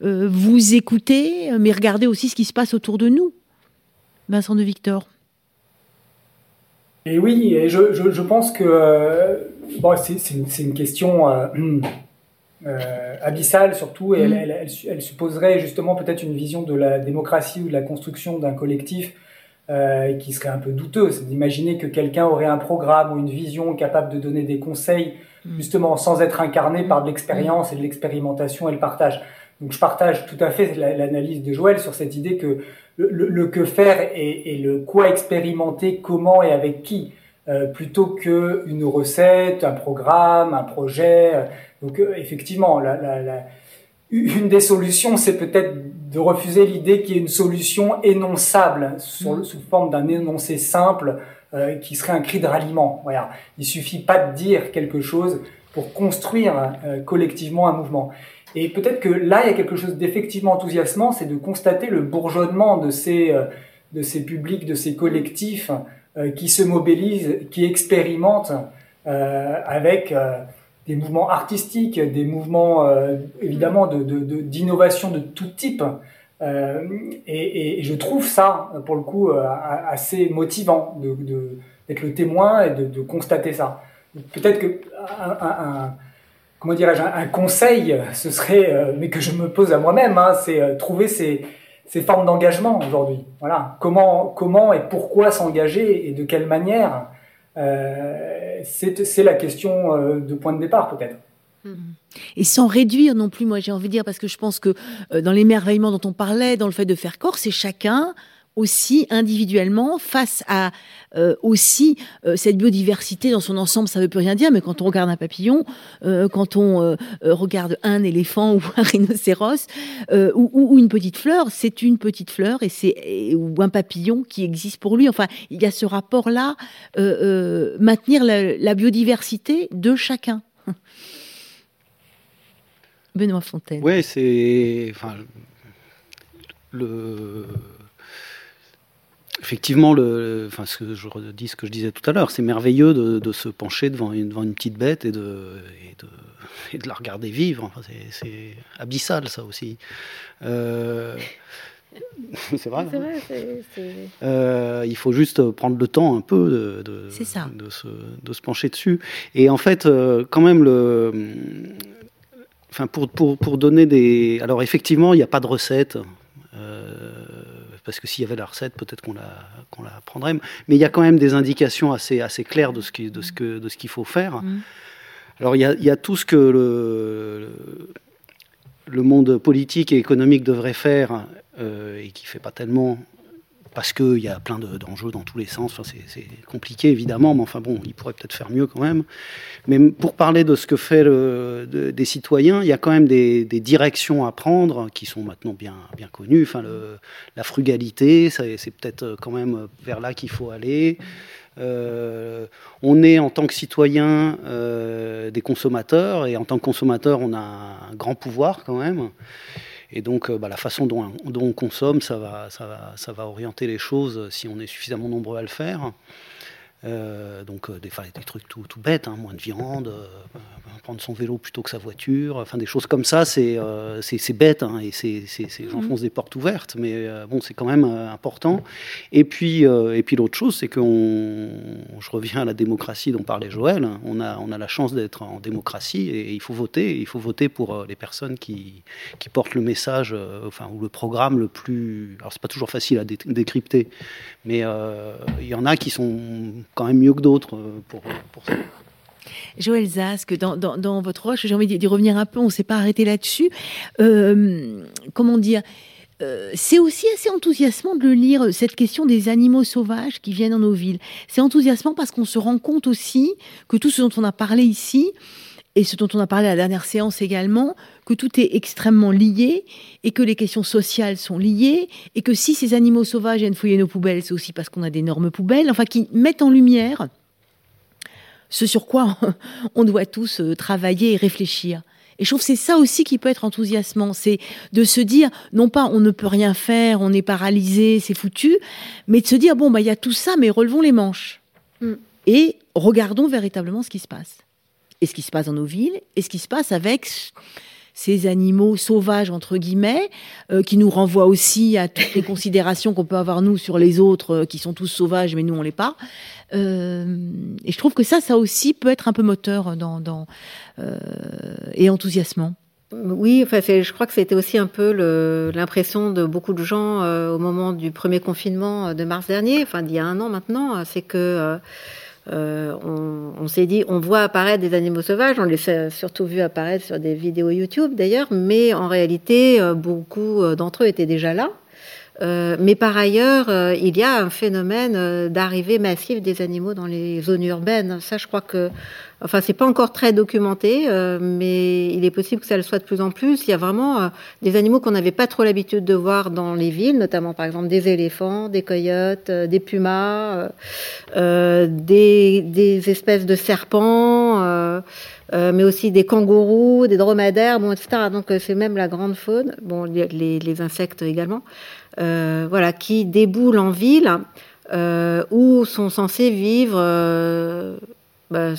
vous écouter, mais regarder aussi ce qui se passe autour de nous. Vincent de Victor. Et oui, et je, je pense que bon, c'est une, une, question euh, euh, abyssale surtout, et mm. elle, elle, elle, supposerait justement peut-être une vision de la démocratie ou de la construction d'un collectif euh, qui serait un peu douteuse. C'est d'imaginer que quelqu'un aurait un programme ou une vision capable de donner des conseils, mm. justement sans être incarné par de l'expérience et de l'expérimentation et le partage. Donc je partage tout à fait l'analyse de Joël sur cette idée que le, que faire et, le quoi expérimenter, comment et avec qui, euh, plutôt que une recette, un programme, un projet. Donc euh, effectivement, la, la, la, une des solutions, c'est peut-être de refuser l'idée qu'il y ait une solution énonçable sous, mm. sous forme d'un énoncé simple euh, qui serait un cri de ralliement. Voilà. Il suffit pas de dire quelque chose pour construire collectivement un mouvement. Et peut-être que là, il y a quelque chose d'effectivement enthousiasmant, c'est de constater le bourgeonnement de ces, euh, de ces publics, de ces collectifs euh, qui se mobilisent, qui expérimentent euh, avec des mouvements artistiques, des mouvements évidemment d'innovation de, de, de, tout type. Et, et, je trouve ça, pour le coup, assez motivant d'être le témoin et de, constater ça. Peut-être que un comment dirais-je, un, conseil, ce serait, euh, mais que je me pose à moi-même, hein, c'est euh, trouver ces, ces formes d'engagement aujourd'hui. Voilà, comment, comment et pourquoi s'engager et de quelle manière, euh, c'est la question de point de départ peut-être. Mm-hmm. Et sans réduire non plus, moi j'ai envie de dire, parce que je pense que dans l'émerveillement dont on parlait, dans le fait de faire corps, c'est chacun aussi individuellement face à euh, aussi euh, cette biodiversité dans son ensemble, ça veut plus rien dire, mais quand on regarde un papillon, euh, quand on regarde un éléphant ou un rhinocéros ou, une petite fleur, c'est une petite fleur et c'est ou un papillon qui existe pour lui. Enfin, il y a ce rapport-là, maintenir la, la, biodiversité de chacun. Benoît Fontaine. Oui, c'est enfin le effectivement, le, enfin, ce que je redis ce que je disais tout à l'heure, c'est merveilleux de, se pencher devant une, devant une petite bête et de, et de, la regarder vivre. c'est abyssal, ça aussi. Euh, c'est vrai. Hein. Euh, il faut juste prendre le temps un peu de, de, se, de se, pencher dessus. Et en fait, euh, quand même, le, enfin, pour, pour, pour donner des. Alors, effectivement, il n'y a pas de recette parce que s'il y avait la recette, peut-être qu'on la, qu'on la prendrait. Mais il y a quand même des indications assez, assez claires de ce, qui, de ce, que, de ce qu'il faut faire. Mm. Alors il y, a, il y, a, tout ce que le, le monde politique et économique devrait faire euh, et qui ne fait pas tellement parce qu'il y a plein d'enjeux dans tous les sens. Enfin, c'est compliqué évidemment, mais enfin bon, il pourrait peut-être faire mieux quand même. Mais pour parler de ce que fait le, des citoyens, il y a quand même des, directions à prendre qui sont maintenant bien, bien connues. Enfin, la frugalité, c'est peut-être quand même vers là qu'il faut aller. Euh, on est en tant que citoyen euh, des consommateurs et en tant que consommateur, on a un grand pouvoir quand même. Et donc, euh, bah, la façon dont, on consomme, ça va, orienter les choses si on est suffisamment nombreux à le faire. Euh, donc euh, des, des, trucs tout, tout bêtes, hein, moins de viande, euh, prendre son vélo plutôt que sa voiture, enfin des choses comme ça, c'est bête hein, et c'est j'enfonce des portes ouvertes, mais bon c'est quand même important. Et puis et puis l'autre chose, c'est que je reviens à la démocratie dont parlait Joël, on a on a la chance d'être en démocratie et, il faut voter, il faut voter pour les personnes qui qui portent le message, enfin ou le programme le plus. Alors c'est pas toujours facile à décrypter, mais il y en a qui sont quand même mieux que d'autres euh, pour, ça. Joël Zask, dans votre roche, j'ai envie d'y revenir un peu, on ne s'est pas arrêté là-dessus. Euh, comment dire euh, c'est aussi assez enthousiasmant de le lire, cette question des animaux sauvages qui viennent dans nos villes. C'est enthousiasmant parce qu'on se rend compte aussi que tout ce dont on a parlé ici, et ce dont on a parlé à la dernière séance également, que tout est extrêmement lié et que les questions sociales sont liées et que si ces animaux sauvages viennent fouiller nos poubelles, c'est aussi parce qu'on a d'énormes poubelles, enfin qui mettent en lumière ce sur quoi on doit tous euh, travailler et réfléchir. Et je trouve que c'est ça aussi qui peut être enthousiasmant, c'est de se dire, non pas on ne peut rien faire, on est paralysé, c'est foutu, mais de se dire, bon, bah il y a tout ça, mais relevons les manches. Mm. Et regardons véritablement ce qui se passe. Et ce qui se passe dans nos villes, et ce qui se passe avec ces animaux sauvages, entre guillemets, euh, qui nous renvoient aussi à toutes les considérations qu'on peut avoir, nous, sur les autres, euh, qui sont tous sauvages, mais nous, on l'est pas. Euh, et je trouve que ça, ça aussi peut être un peu moteur dans, et enthousiasmant. Oui, enfin, je crois que c'était aussi un peu l'impression de beaucoup de gens au moment du premier confinement de mars dernier, enfin d'il y a un an maintenant, c'est que on, s'est dit, on voit apparaître des animaux sauvages, on les a surtout vu apparaître sur des vidéos YouTube d'ailleurs, mais en réalité, euh, beaucoup euh, d'entre eux étaient déjà là. mais par ailleurs, il y a un phénomène d'arrivée massive des animaux dans les zones urbaines. Ça, je crois que Enfin, c'est pas encore très documenté, euh, mais il est possible que ça le soit de plus en plus. Il y a vraiment euh, des animaux qu'on n'avait pas trop l'habitude de voir dans les villes, notamment par exemple des éléphants, des coyotes, euh, des pumas, des, espèces de serpents. mais aussi des kangourous, des dromadaires, bon, etc. Donc c'est même la grande faune, bon, les, insectes également, voilà, qui déboulent en ville où sont censés vivre 70% bah,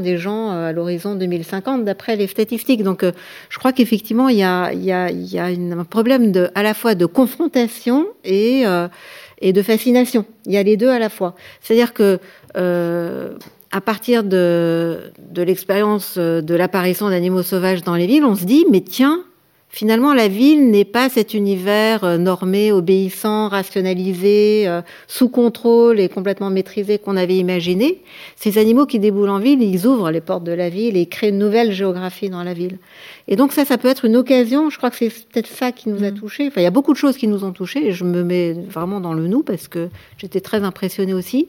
des gens euh, à l'horizon 2050, d'après les statistiques. Donc, euh, je crois qu'effectivement, il y a, un problème à la fois de confrontation et, euh, et de fascination. Il y a les deux à la fois. C'est-à-dire que à partir de, de l'expérience de l'apparition d'animaux sauvages dans les villes, on se dit, mais tiens, Finalement, la ville n'est pas cet univers euh, normé, obéissant, rationalisé, euh, sous contrôle et complètement maîtrisé qu'on avait imaginé. Ces animaux qui déboulent en ville, ils ouvrent les portes de la ville et créent une nouvelle géographie dans la ville. Et donc ça, ça peut être une occasion. Je crois que c'est peut-être ça qui nous a mm. touchés. Enfin, il y a beaucoup de choses qui nous ont touchés et je me mets vraiment dans le nous parce que j'étais très impressionnée aussi.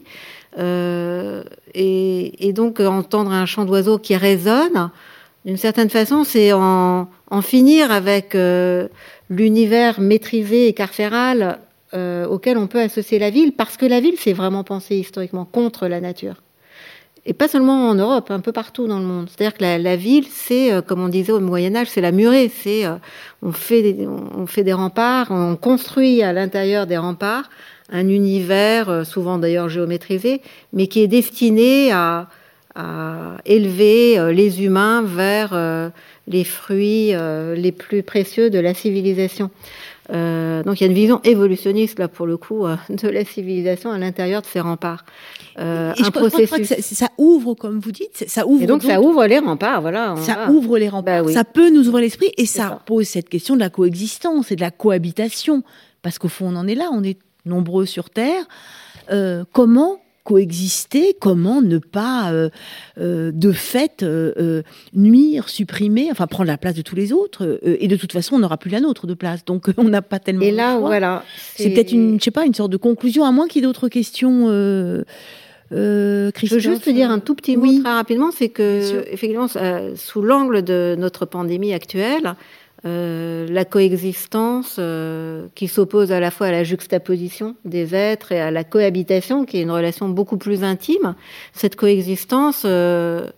Euh, et, et, donc entendre un chant d'oiseau qui résonne, d'une certaine façon, c'est en, en, finir avec euh, l'univers maîtrisé et carcéral euh, auquel on peut associer la ville, parce que la ville, c'est vraiment pensé historiquement contre la nature. Et pas seulement en Europe, un peu partout dans le monde. C'est-à-dire que la, ville, c'est, euh, comme on disait au Moyen Âge, c'est la murée. C'est, on fait, des, on fait des remparts, on construit à l'intérieur des remparts un univers, souvent d'ailleurs géométrisé, mais qui est destiné à, élever les humains vers les fruits euh, les plus précieux de la civilisation. donc il y a une vision évolutionniste là pour le coup de la civilisation à l'intérieur de ces remparts. Euh, un processus. que ça, ouvre, comme vous dites, ça ouvre. Et donc, ça ouvre les remparts, voilà. Ça ouvre les remparts. Bah ça peut nous ouvrir l'esprit et ça, pose cette question de la coexistence et de la cohabitation, parce qu'au fond on en est là, on est nombreux sur Terre. comment coexister, comment ne pas de fait nuire, supprimer, enfin prendre la place de tous les autres. et de toute façon, on n'aura plus la nôtre de place, donc on n'a pas tellement. Et là, voilà, c'est peut-être une, je sais pas, une sorte de conclusion, à moins qu'il y ait d'autres questions. Euh, je veux juste te dire un tout petit mot très rapidement, c'est que effectivement, sous l'angle de notre pandémie actuelle, euh, la coexistence euh, qui s'oppose à la fois à la juxtaposition des êtres et à la cohabitation, qui est une relation beaucoup plus intime, cette coexistence, elle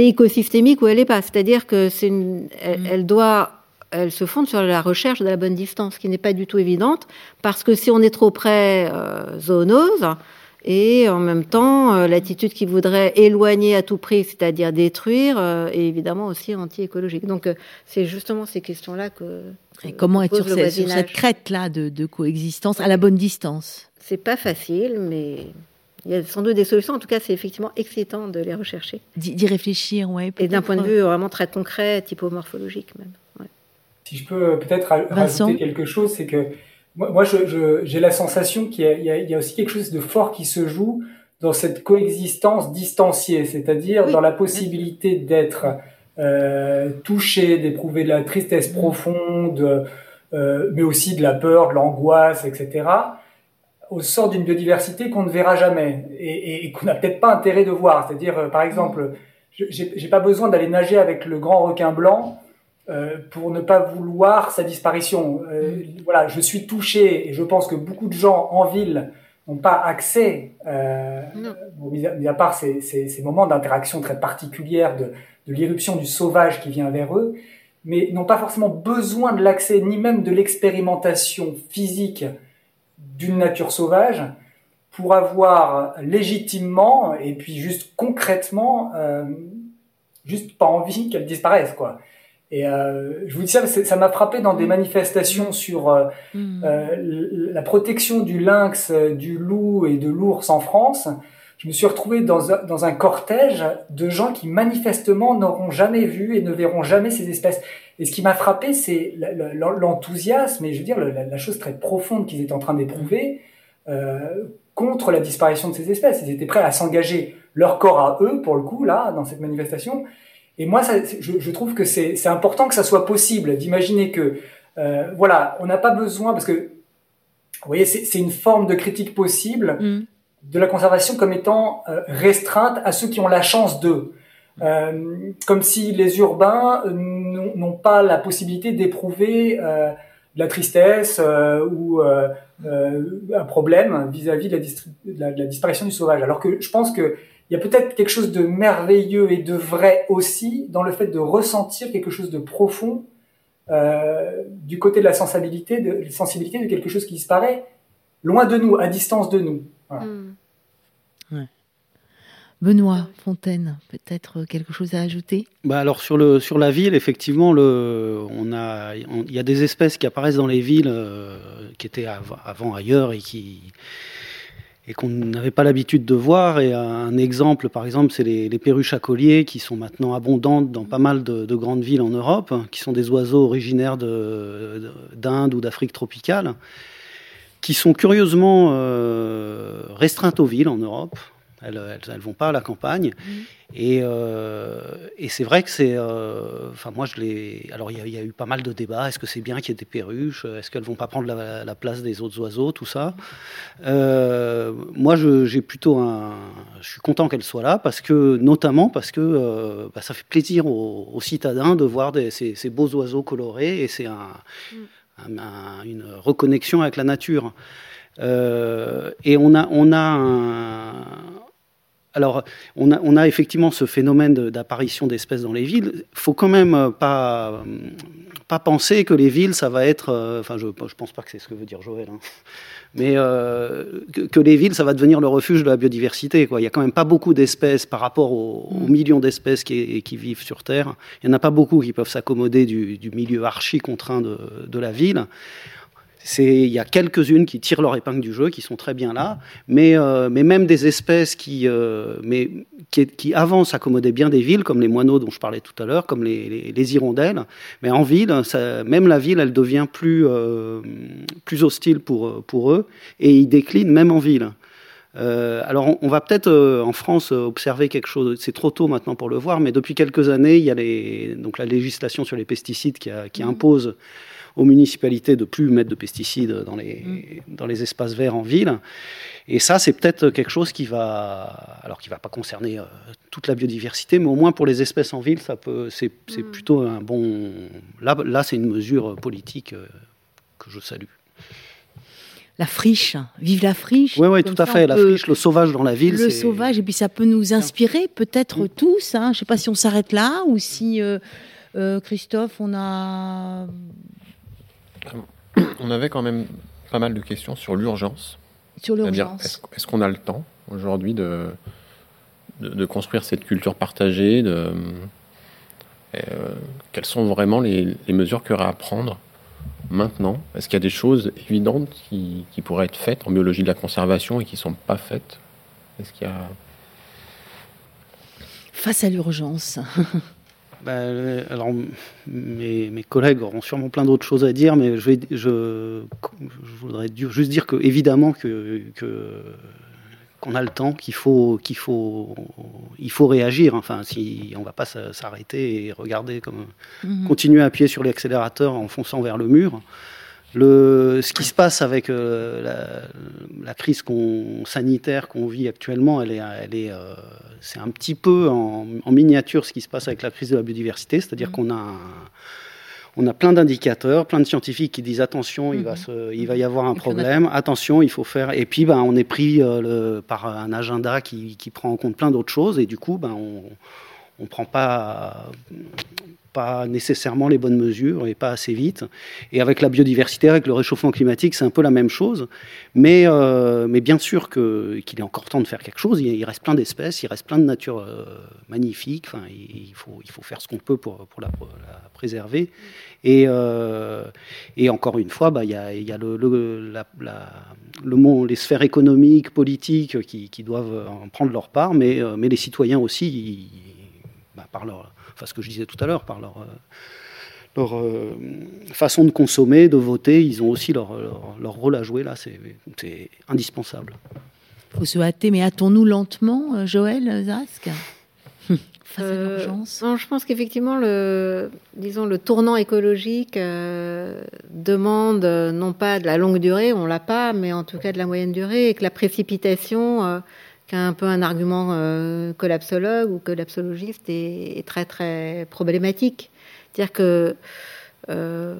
est écosystémique ou elle n'est pas. C'est-à-dire que c'est une, elle, mm. doit elle se fonde sur la recherche de la bonne distance, qui n'est pas du tout évidente, parce que si on est trop près, zoonose, et en même temps, euh, l'attitude qui voudrait éloigner à tout prix, c'est-à-dire détruire, euh, est évidemment aussi anti-écologique. Donc, euh, c'est justement ces questions-là que. et comment être sur, cette, crête-là de, coexistence à la bonne distance? C'est pas facile, mais il y a sans doute des solutions. En tout cas, c'est effectivement excitant de les rechercher. D'y réfléchir, oui. Et d'un point de vue vraiment très concret, typomorphologique même. Si je peux peut-être rajouter quelque chose, c'est que moi, j'ai la sensation qu'il y, a aussi quelque chose de fort qui se joue dans cette coexistence distanciée, c'est-à-dire dans la possibilité d'être euh, touché, d'éprouver de la tristesse profonde, euh, mais aussi de la peur, de l'angoisse, etc., au sort d'une biodiversité qu'on ne verra jamais et, et qu'on n'a peut-être pas intérêt de voir. C'est-à-dire, euh, par exemple, j'ai pas besoin d'aller nager avec le grand requin blanc euh, pour ne pas vouloir sa disparition. Euh, voilà, je suis touché et je pense que beaucoup de gens en ville n'ont pas accès, euh, mis, à, part ces, ces, ces moments d'interaction très particulières de, de l'irruption du sauvage qui vient vers eux, mais n'ont pas forcément besoin de l'accès ni même de l'expérimentation physique d'une nature sauvage pour avoir légitimement et puis juste concrètement euh, juste pas envie qu'elle disparaisse quoi. Et euh, je vous dis ça, ça m'a frappé dans des mm. manifestations sur euh, mm. euh, la protection du lynx, euh, du loup et de l'ours en France. Je me suis retrouvé dans un, dans un cortège de gens qui manifestement n'auront jamais vu et ne verront jamais ces espèces. Et ce qui m'a frappé, c'est l'enthousiasme et je veux dire la, la chose très profonde qu'ils étaient en train d'éprouver euh, contre la disparition de ces espèces. Ils étaient prêts à s'engager leur corps à eux, pour le coup, là, dans cette manifestation, et moi, ça, je, je, trouve que c'est important que ça soit possible d'imaginer que, euh, voilà, on n'a pas besoin, parce que, vous voyez, c'est une forme de critique possible mm. de la conservation comme étant euh, restreinte à ceux qui ont la chance d'eux. Euh, comme si les urbains n'ont pas la possibilité d'éprouver de la tristesse euh, ou un problème vis-à-vis de, de, la disparition du sauvage. Alors que je pense que il y a peut-être quelque chose de merveilleux et de vrai aussi dans le fait de ressentir quelque chose de profond euh, du côté de la sensibilité, de, sensibilité de quelque chose qui disparaît loin de nous, à distance de nous. Hmm. Benoît Fontaine, peut-être quelque chose à ajouter? Bah alors sur, le, sur la ville, effectivement, le, on a, il y a des espèces qui apparaissent dans les villes euh, qui étaient avant ailleurs et qui, et qu'on n'avait pas l'habitude de voir. Et un exemple, par exemple, c'est les, perruches à collier qui sont maintenant abondantes dans pas mal de, grandes villes en Europe, qui sont des oiseaux originaires d'Inde ou d'Afrique tropicale, qui sont curieusement euh, restreintes aux villes en Europe. Elles ne vont pas à la campagne. Mmh. Et, euh, et c'est vrai que c'est. Euh, enfin, moi, je l'ai. Alors, il y, a eu pas mal de débats. Est-ce que c'est bien qu'il y ait des perruches? Est-ce qu'elles vont pas prendre la, place des autres oiseaux? Tout ça. Euh, moi, j'ai plutôt un. Je suis content qu'elles soient là, parce que, notamment parce que bah, ça fait plaisir aux, citadins de voir des, ces, ces, beaux oiseaux colorés et c'est un, mm. une reconnexion avec la nature. et on a, on a un alors, on a, effectivement ce phénomène d'apparition d'espèces dans les villes. Il faut quand même euh, pas, euh, pas penser que les villes, ça va être. Euh, enfin, je ne pense pas que c'est ce que veut dire Joël. Hein, mais que, les villes, ça va devenir le refuge de la biodiversité. Quoi. Il n'y a quand même pas beaucoup d'espèces par rapport aux, millions d'espèces qui, vivent sur Terre. Il n'y en a pas beaucoup qui peuvent s'accommoder du, milieu archi contraint de, de la ville il y a quelques-unes qui tirent leur épingle du jeu, qui sont très bien là, mais, euh, mais même des espèces qui, euh, mais, qui, qui, avant s'accommodaient bien des villes, comme les moineaux dont je parlais tout à l'heure, comme les, les, hirondelles, mais en ville, ça, même la ville, elle devient plus, euh, plus hostile pour, pour eux, et ils déclinent même en ville. alors, on, va peut-être en France observer quelque chose. C'est trop tôt maintenant pour le voir, mais depuis quelques années, il y a les, donc la législation sur les pesticides qui, qui mmh. impose aux municipalités de plus mettre de pesticides dans les, mm. dans les espaces verts en ville. Et ça, c'est peut-être quelque chose qui va, alors qui va pas concerner euh, toute la biodiversité, mais au moins pour les espèces en ville, ça peut, c'est, mm. plutôt un bon. Là, là, c'est une mesure politique euh, que je salue. La friche, vive la friche. Oui, oui, tout à fait. La friche, le sauvage dans la ville. Le sauvage, et puis ça peut nous inspirer peut-être mm. tous. Hein. Je ne sais pas si on s'arrête là ou si, euh, Christophe, on a on avait quand même pas mal de questions sur l'urgence. Sur l'urgence. Est-ce, qu'on a le temps aujourd'hui de, de, construire cette culture partagée de, euh, Quelles sont vraiment les, mesures qu'il y aura à prendre maintenant? Est-ce qu'il y a des choses évidentes qui, qui, pourraient être faites en biologie de la conservation et qui ne sont pas faites? Est-ce qu'il y a... Face à l'urgence Bah, alors, mes, mes, collègues auront sûrement plein d'autres choses à dire, mais je, vais, je, je voudrais juste dire que, évidemment, que, qu'on a le temps, qu'il faut, qu'il faut, il faut réagir. Enfin, si on va pas s'arrêter et regarder comme mhm. continuer à appuyer sur l'accélérateur en fonçant vers le mur. Le, ce qui se passe avec euh, la, crise sanitaire qu'on vit actuellement, elle est, elle est, euh, c'est un petit peu en, miniature ce qui se passe avec la crise de la biodiversité, c'est-à-dire mmh. qu'on a, on a plein d'indicateurs, plein de scientifiques qui disent attention, il va, mmh. il va y avoir un problème, attention, il faut faire. Et puis, ben, on est pris euh, le, par un agenda qui, qui, prend en compte plein d'autres choses, et du coup, ben, on ne prend pas nécessairement les bonnes mesures et pas assez vite. Et avec la biodiversité, avec le réchauffement climatique, c'est un peu la même chose. Mais, euh, mais bien sûr qu'il est encore temps de faire quelque chose. Il, reste plein d'espèces, il reste plein de nature euh, magnifique. Enfin, il, faut, il faut faire ce qu'on peut pour, pour, la, préserver. Et, euh, et, encore une fois, bah, il y a, y a le, le, monde, les sphères économiques, politiques qui, qui, doivent en prendre leur part, mais, mais les citoyens aussi, par leur enfin ce que je disais tout à l'heure, par leur, euh, leur euh, façon de consommer, de voter, ils ont aussi leur, leur, rôle à jouer là, c'est indispensable. Il faut se hâter, mais hâtons-nous lentement, euh, Joël Zask Face à l'urgence Je pense qu'effectivement, le, disons, le tournant écologique demande non pas de la longue durée, on l'a pas, mais en tout cas de la moyenne durée, et que la précipitation un peu un argument euh, collapsologue ou collapsologiste est, est très très problématique. C'est-à-dire que euh,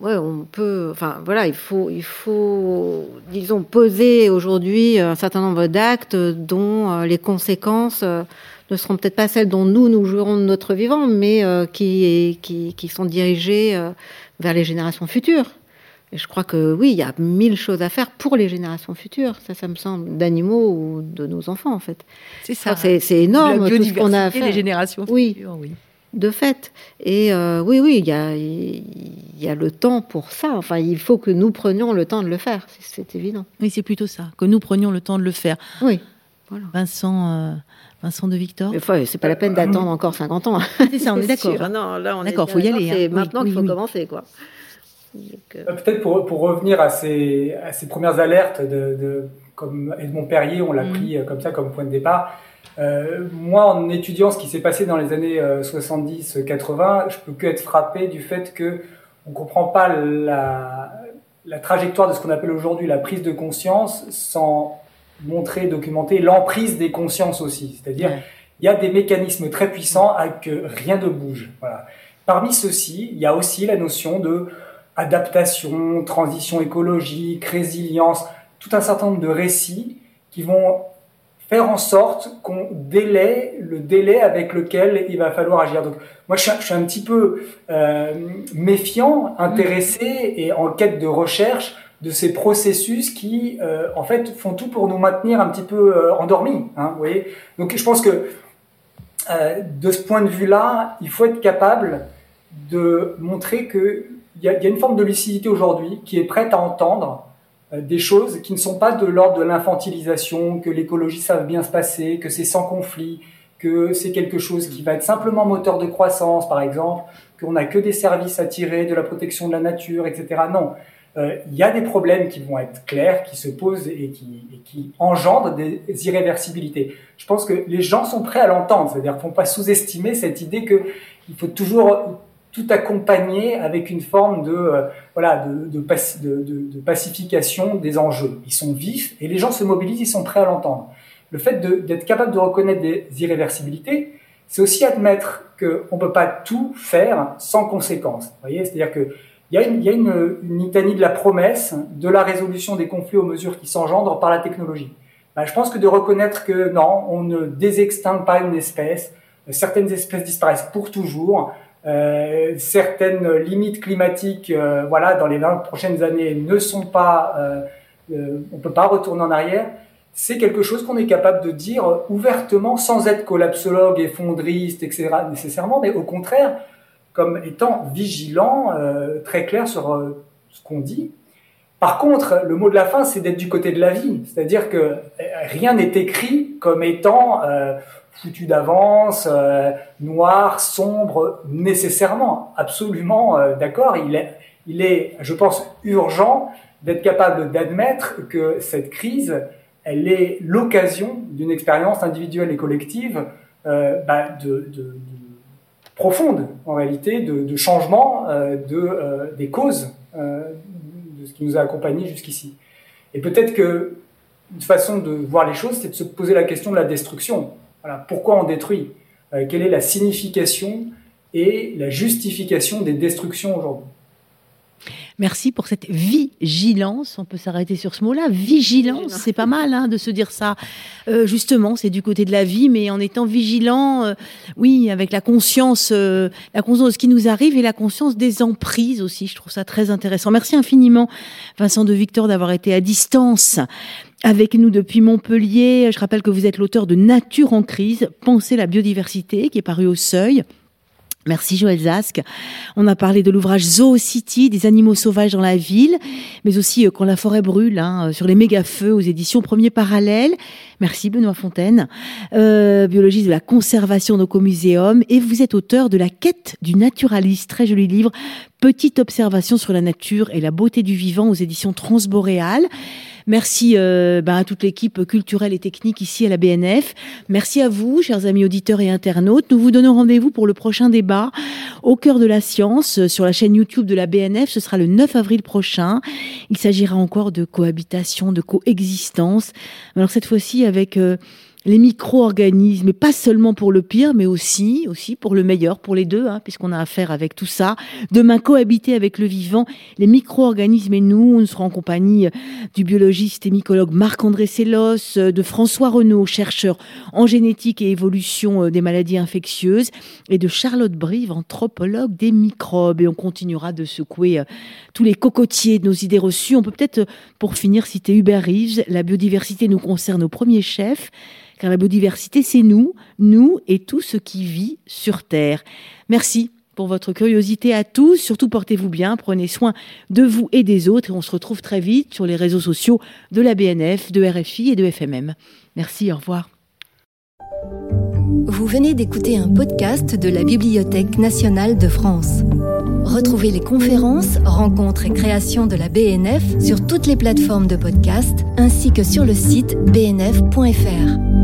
ouais, on peut, enfin voilà, il faut, il faut, disons, poser aujourd'hui un certain nombre d'actes dont euh, les conséquences ne seront peut-être pas celles dont nous nous jouerons de notre vivant, mais qui, qui, qui, sont dirigées vers les générations futures. Et je crois que oui, il y a mille choses à faire pour les générations futures. Ça, ça me semble, d'animaux ou de nos enfants, en fait. C'est ça. C'est, énorme tout ce qu'on a à faire. les générations futures, oui. De fait. Et euh, oui, oui, il y a, il y a le temps pour ça. Enfin, il faut que nous prenions le temps de le faire. C'est, évident. Oui, c'est plutôt ça. Que nous prenions le temps de le faire. Oui. Voilà. Vincent. Euh, Vincent de Victor C'est pas la peine d'attendre encore 50 ans. C'est ça, on est d'accord. Non, là, on d'accord, faut y aller. C'est hein. maintenant qu'il faut commencer, quoi. Euh, Peut-être pour, pour, revenir à ces, à ces premières alertes, de, de, comme Edmond Perrier, on l'a mm. pris euh, comme ça, comme point de départ. Euh, moi, en étudiant ce qui s'est passé dans les années 70-80, je peux que être frappé du fait que on comprend pas la, la trajectoire de ce qu'on appelle aujourd'hui la prise de conscience sans montrer, documenter l'emprise des consciences aussi. C'est-à-dire, il y a des mécanismes très puissants avec que rien ne bouge. Voilà. Parmi ceux-ci, il y a aussi la notion de adaptation, transition écologique, résilience, tout un certain nombre de récits qui vont faire en sorte qu'on délaie le délai avec lequel il va falloir agir. Donc moi, je suis, un petit peu euh, méfiant, intéressé et en quête de recherche de ces processus qui, euh, en fait, font tout pour nous maintenir un petit peu euh, endormis. Hein, vous voyez Donc je pense que de ce point de vue-là, il faut être capable de montrer que il y, a, une forme de lucidité aujourd'hui qui est prête à entendre euh, des choses qui ne sont pas de l'ordre de l'infantilisation, que l'écologie va bien se passer, que c'est sans conflit, que c'est quelque chose qui va être simplement moteur de croissance, par exemple, qu'on n'a que des services à tirer de la protection de la nature, etc. Non. euh, il y a des problèmes qui vont être clairs, qui se posent et qui, et qui engendrent des irréversibilités. Je pense que les gens sont prêts à l'entendre, c'est-à-dire qu'il ne faut pas sous-estimer cette idée qu'il faut toujours tout accompagner avec une forme de euh, voilà de, de, de, de, pacification des enjeux. Ils sont vifs et les gens se mobilisent, ils sont prêts à l'entendre. Le fait d'être capable de reconnaître des irréversibilités, c'est aussi admettre qu'on ne peut pas tout faire sans conséquences. Voyez, c'est-à-dire que il y a, une, y a une, une, litanie de la promesse de la résolution des conflits aux mesures qui s'engendrent par la technologie. Ben, je pense que de reconnaître que non, on ne désextingue pas une espèce, certaines espèces disparaissent pour toujours, euh, certaines limites climatiques, euh, voilà, dans les 20 prochaines années ne sont pas, euh, euh, on peut pas retourner en arrière. C'est quelque chose qu'on est capable de dire ouvertement, sans être collapsologue, effondriste, etc. nécessairement, mais au contraire, comme étant vigilant, très clair sur ce qu'on dit. Par contre, le mot de la fin, c'est d'être du côté de la vie, c'est-à-dire que rien n'est écrit comme étant foutu d'avance, noir, sombre, nécessairement, absolument d'accord. Il est, il est, je pense, urgent d'être capable d'admettre que cette crise, elle est l'occasion d'une expérience individuelle et collective bah, de, de profonde, en réalité, de, changement euh, de, euh, des causes euh, de ce qui nous a accompagnés jusqu'ici. Et peut-être que une façon de voir les choses, c'est de se poser la question de la destruction. Pourquoi on détruit Quelle est la signification et la justification des destructions aujourd'hui Merci pour cette vigilance. On peut s'arrêter sur ce mot-là. Vigilance, c'est pas mal hein, de se dire ça. Euh, justement, c'est du côté de la vie, mais en étant vigilant, euh, oui, avec la conscience, euh, la conscience de ce qui nous arrive et la conscience des emprises aussi. Je trouve ça très intéressant. Merci infiniment, Vincent de Victor, d'avoir été à distance avec nous depuis Montpellier. Je rappelle que vous êtes l'auteur de Nature en crise, Penser la biodiversité, qui est paru au Seuil. Merci Joël Zask. On a parlé de l'ouvrage Zoo City, des animaux sauvages dans la ville, mais aussi euh, quand la forêt brûle, hein, euh, sur les méga-feux aux éditions Premier Parallèle. Merci Benoît Fontaine, euh, biologiste de la conservation d'Ocomuséum, et vous êtes auteur de La quête du naturaliste, très joli livre, Petite observation sur la nature et la beauté du vivant aux éditions Transboréales. Merci euh, ben, à toute l'équipe culturelle et technique ici à la BNF. Merci à vous, chers amis auditeurs et internautes. Nous vous donnons rendez-vous pour le prochain débat au cœur de la science sur la chaîne YouTube de la BNF. Ce sera le 9 avril prochain. Il s'agira encore de cohabitation, de coexistence. Alors cette fois-ci avec... Euh, les micro-organismes, et pas seulement pour le pire, mais aussi, aussi pour le meilleur, pour les deux, hein, puisqu'on a affaire avec tout ça. Demain, cohabiter avec le vivant, les micro-organismes et nous, nous serons en compagnie du biologiste et mycologue Marc-André Sellos, de François Renaud, chercheur en génétique et évolution euh, des maladies infectieuses, et de Charlotte Brive, anthropologue des microbes. Et on continuera de secouer euh, tous les cocotiers de nos idées reçues. On peut peut-être, euh, pour finir, citer Hubert Reeves, la biodiversité nous concerne au premier chef car la biodiversité, c'est nous, nous et tout ce qui vit sur Terre. Merci pour votre curiosité à tous. Surtout portez-vous bien, prenez soin de vous et des autres et on se retrouve très vite sur les réseaux sociaux de la BNF, de RFI et de FMM. Merci, au revoir. Vous venez d'écouter un podcast de la Bibliothèque nationale de France. Retrouvez les conférences, rencontres et créations de la BNF sur toutes les plateformes de podcast ainsi que sur le site bnf.fr.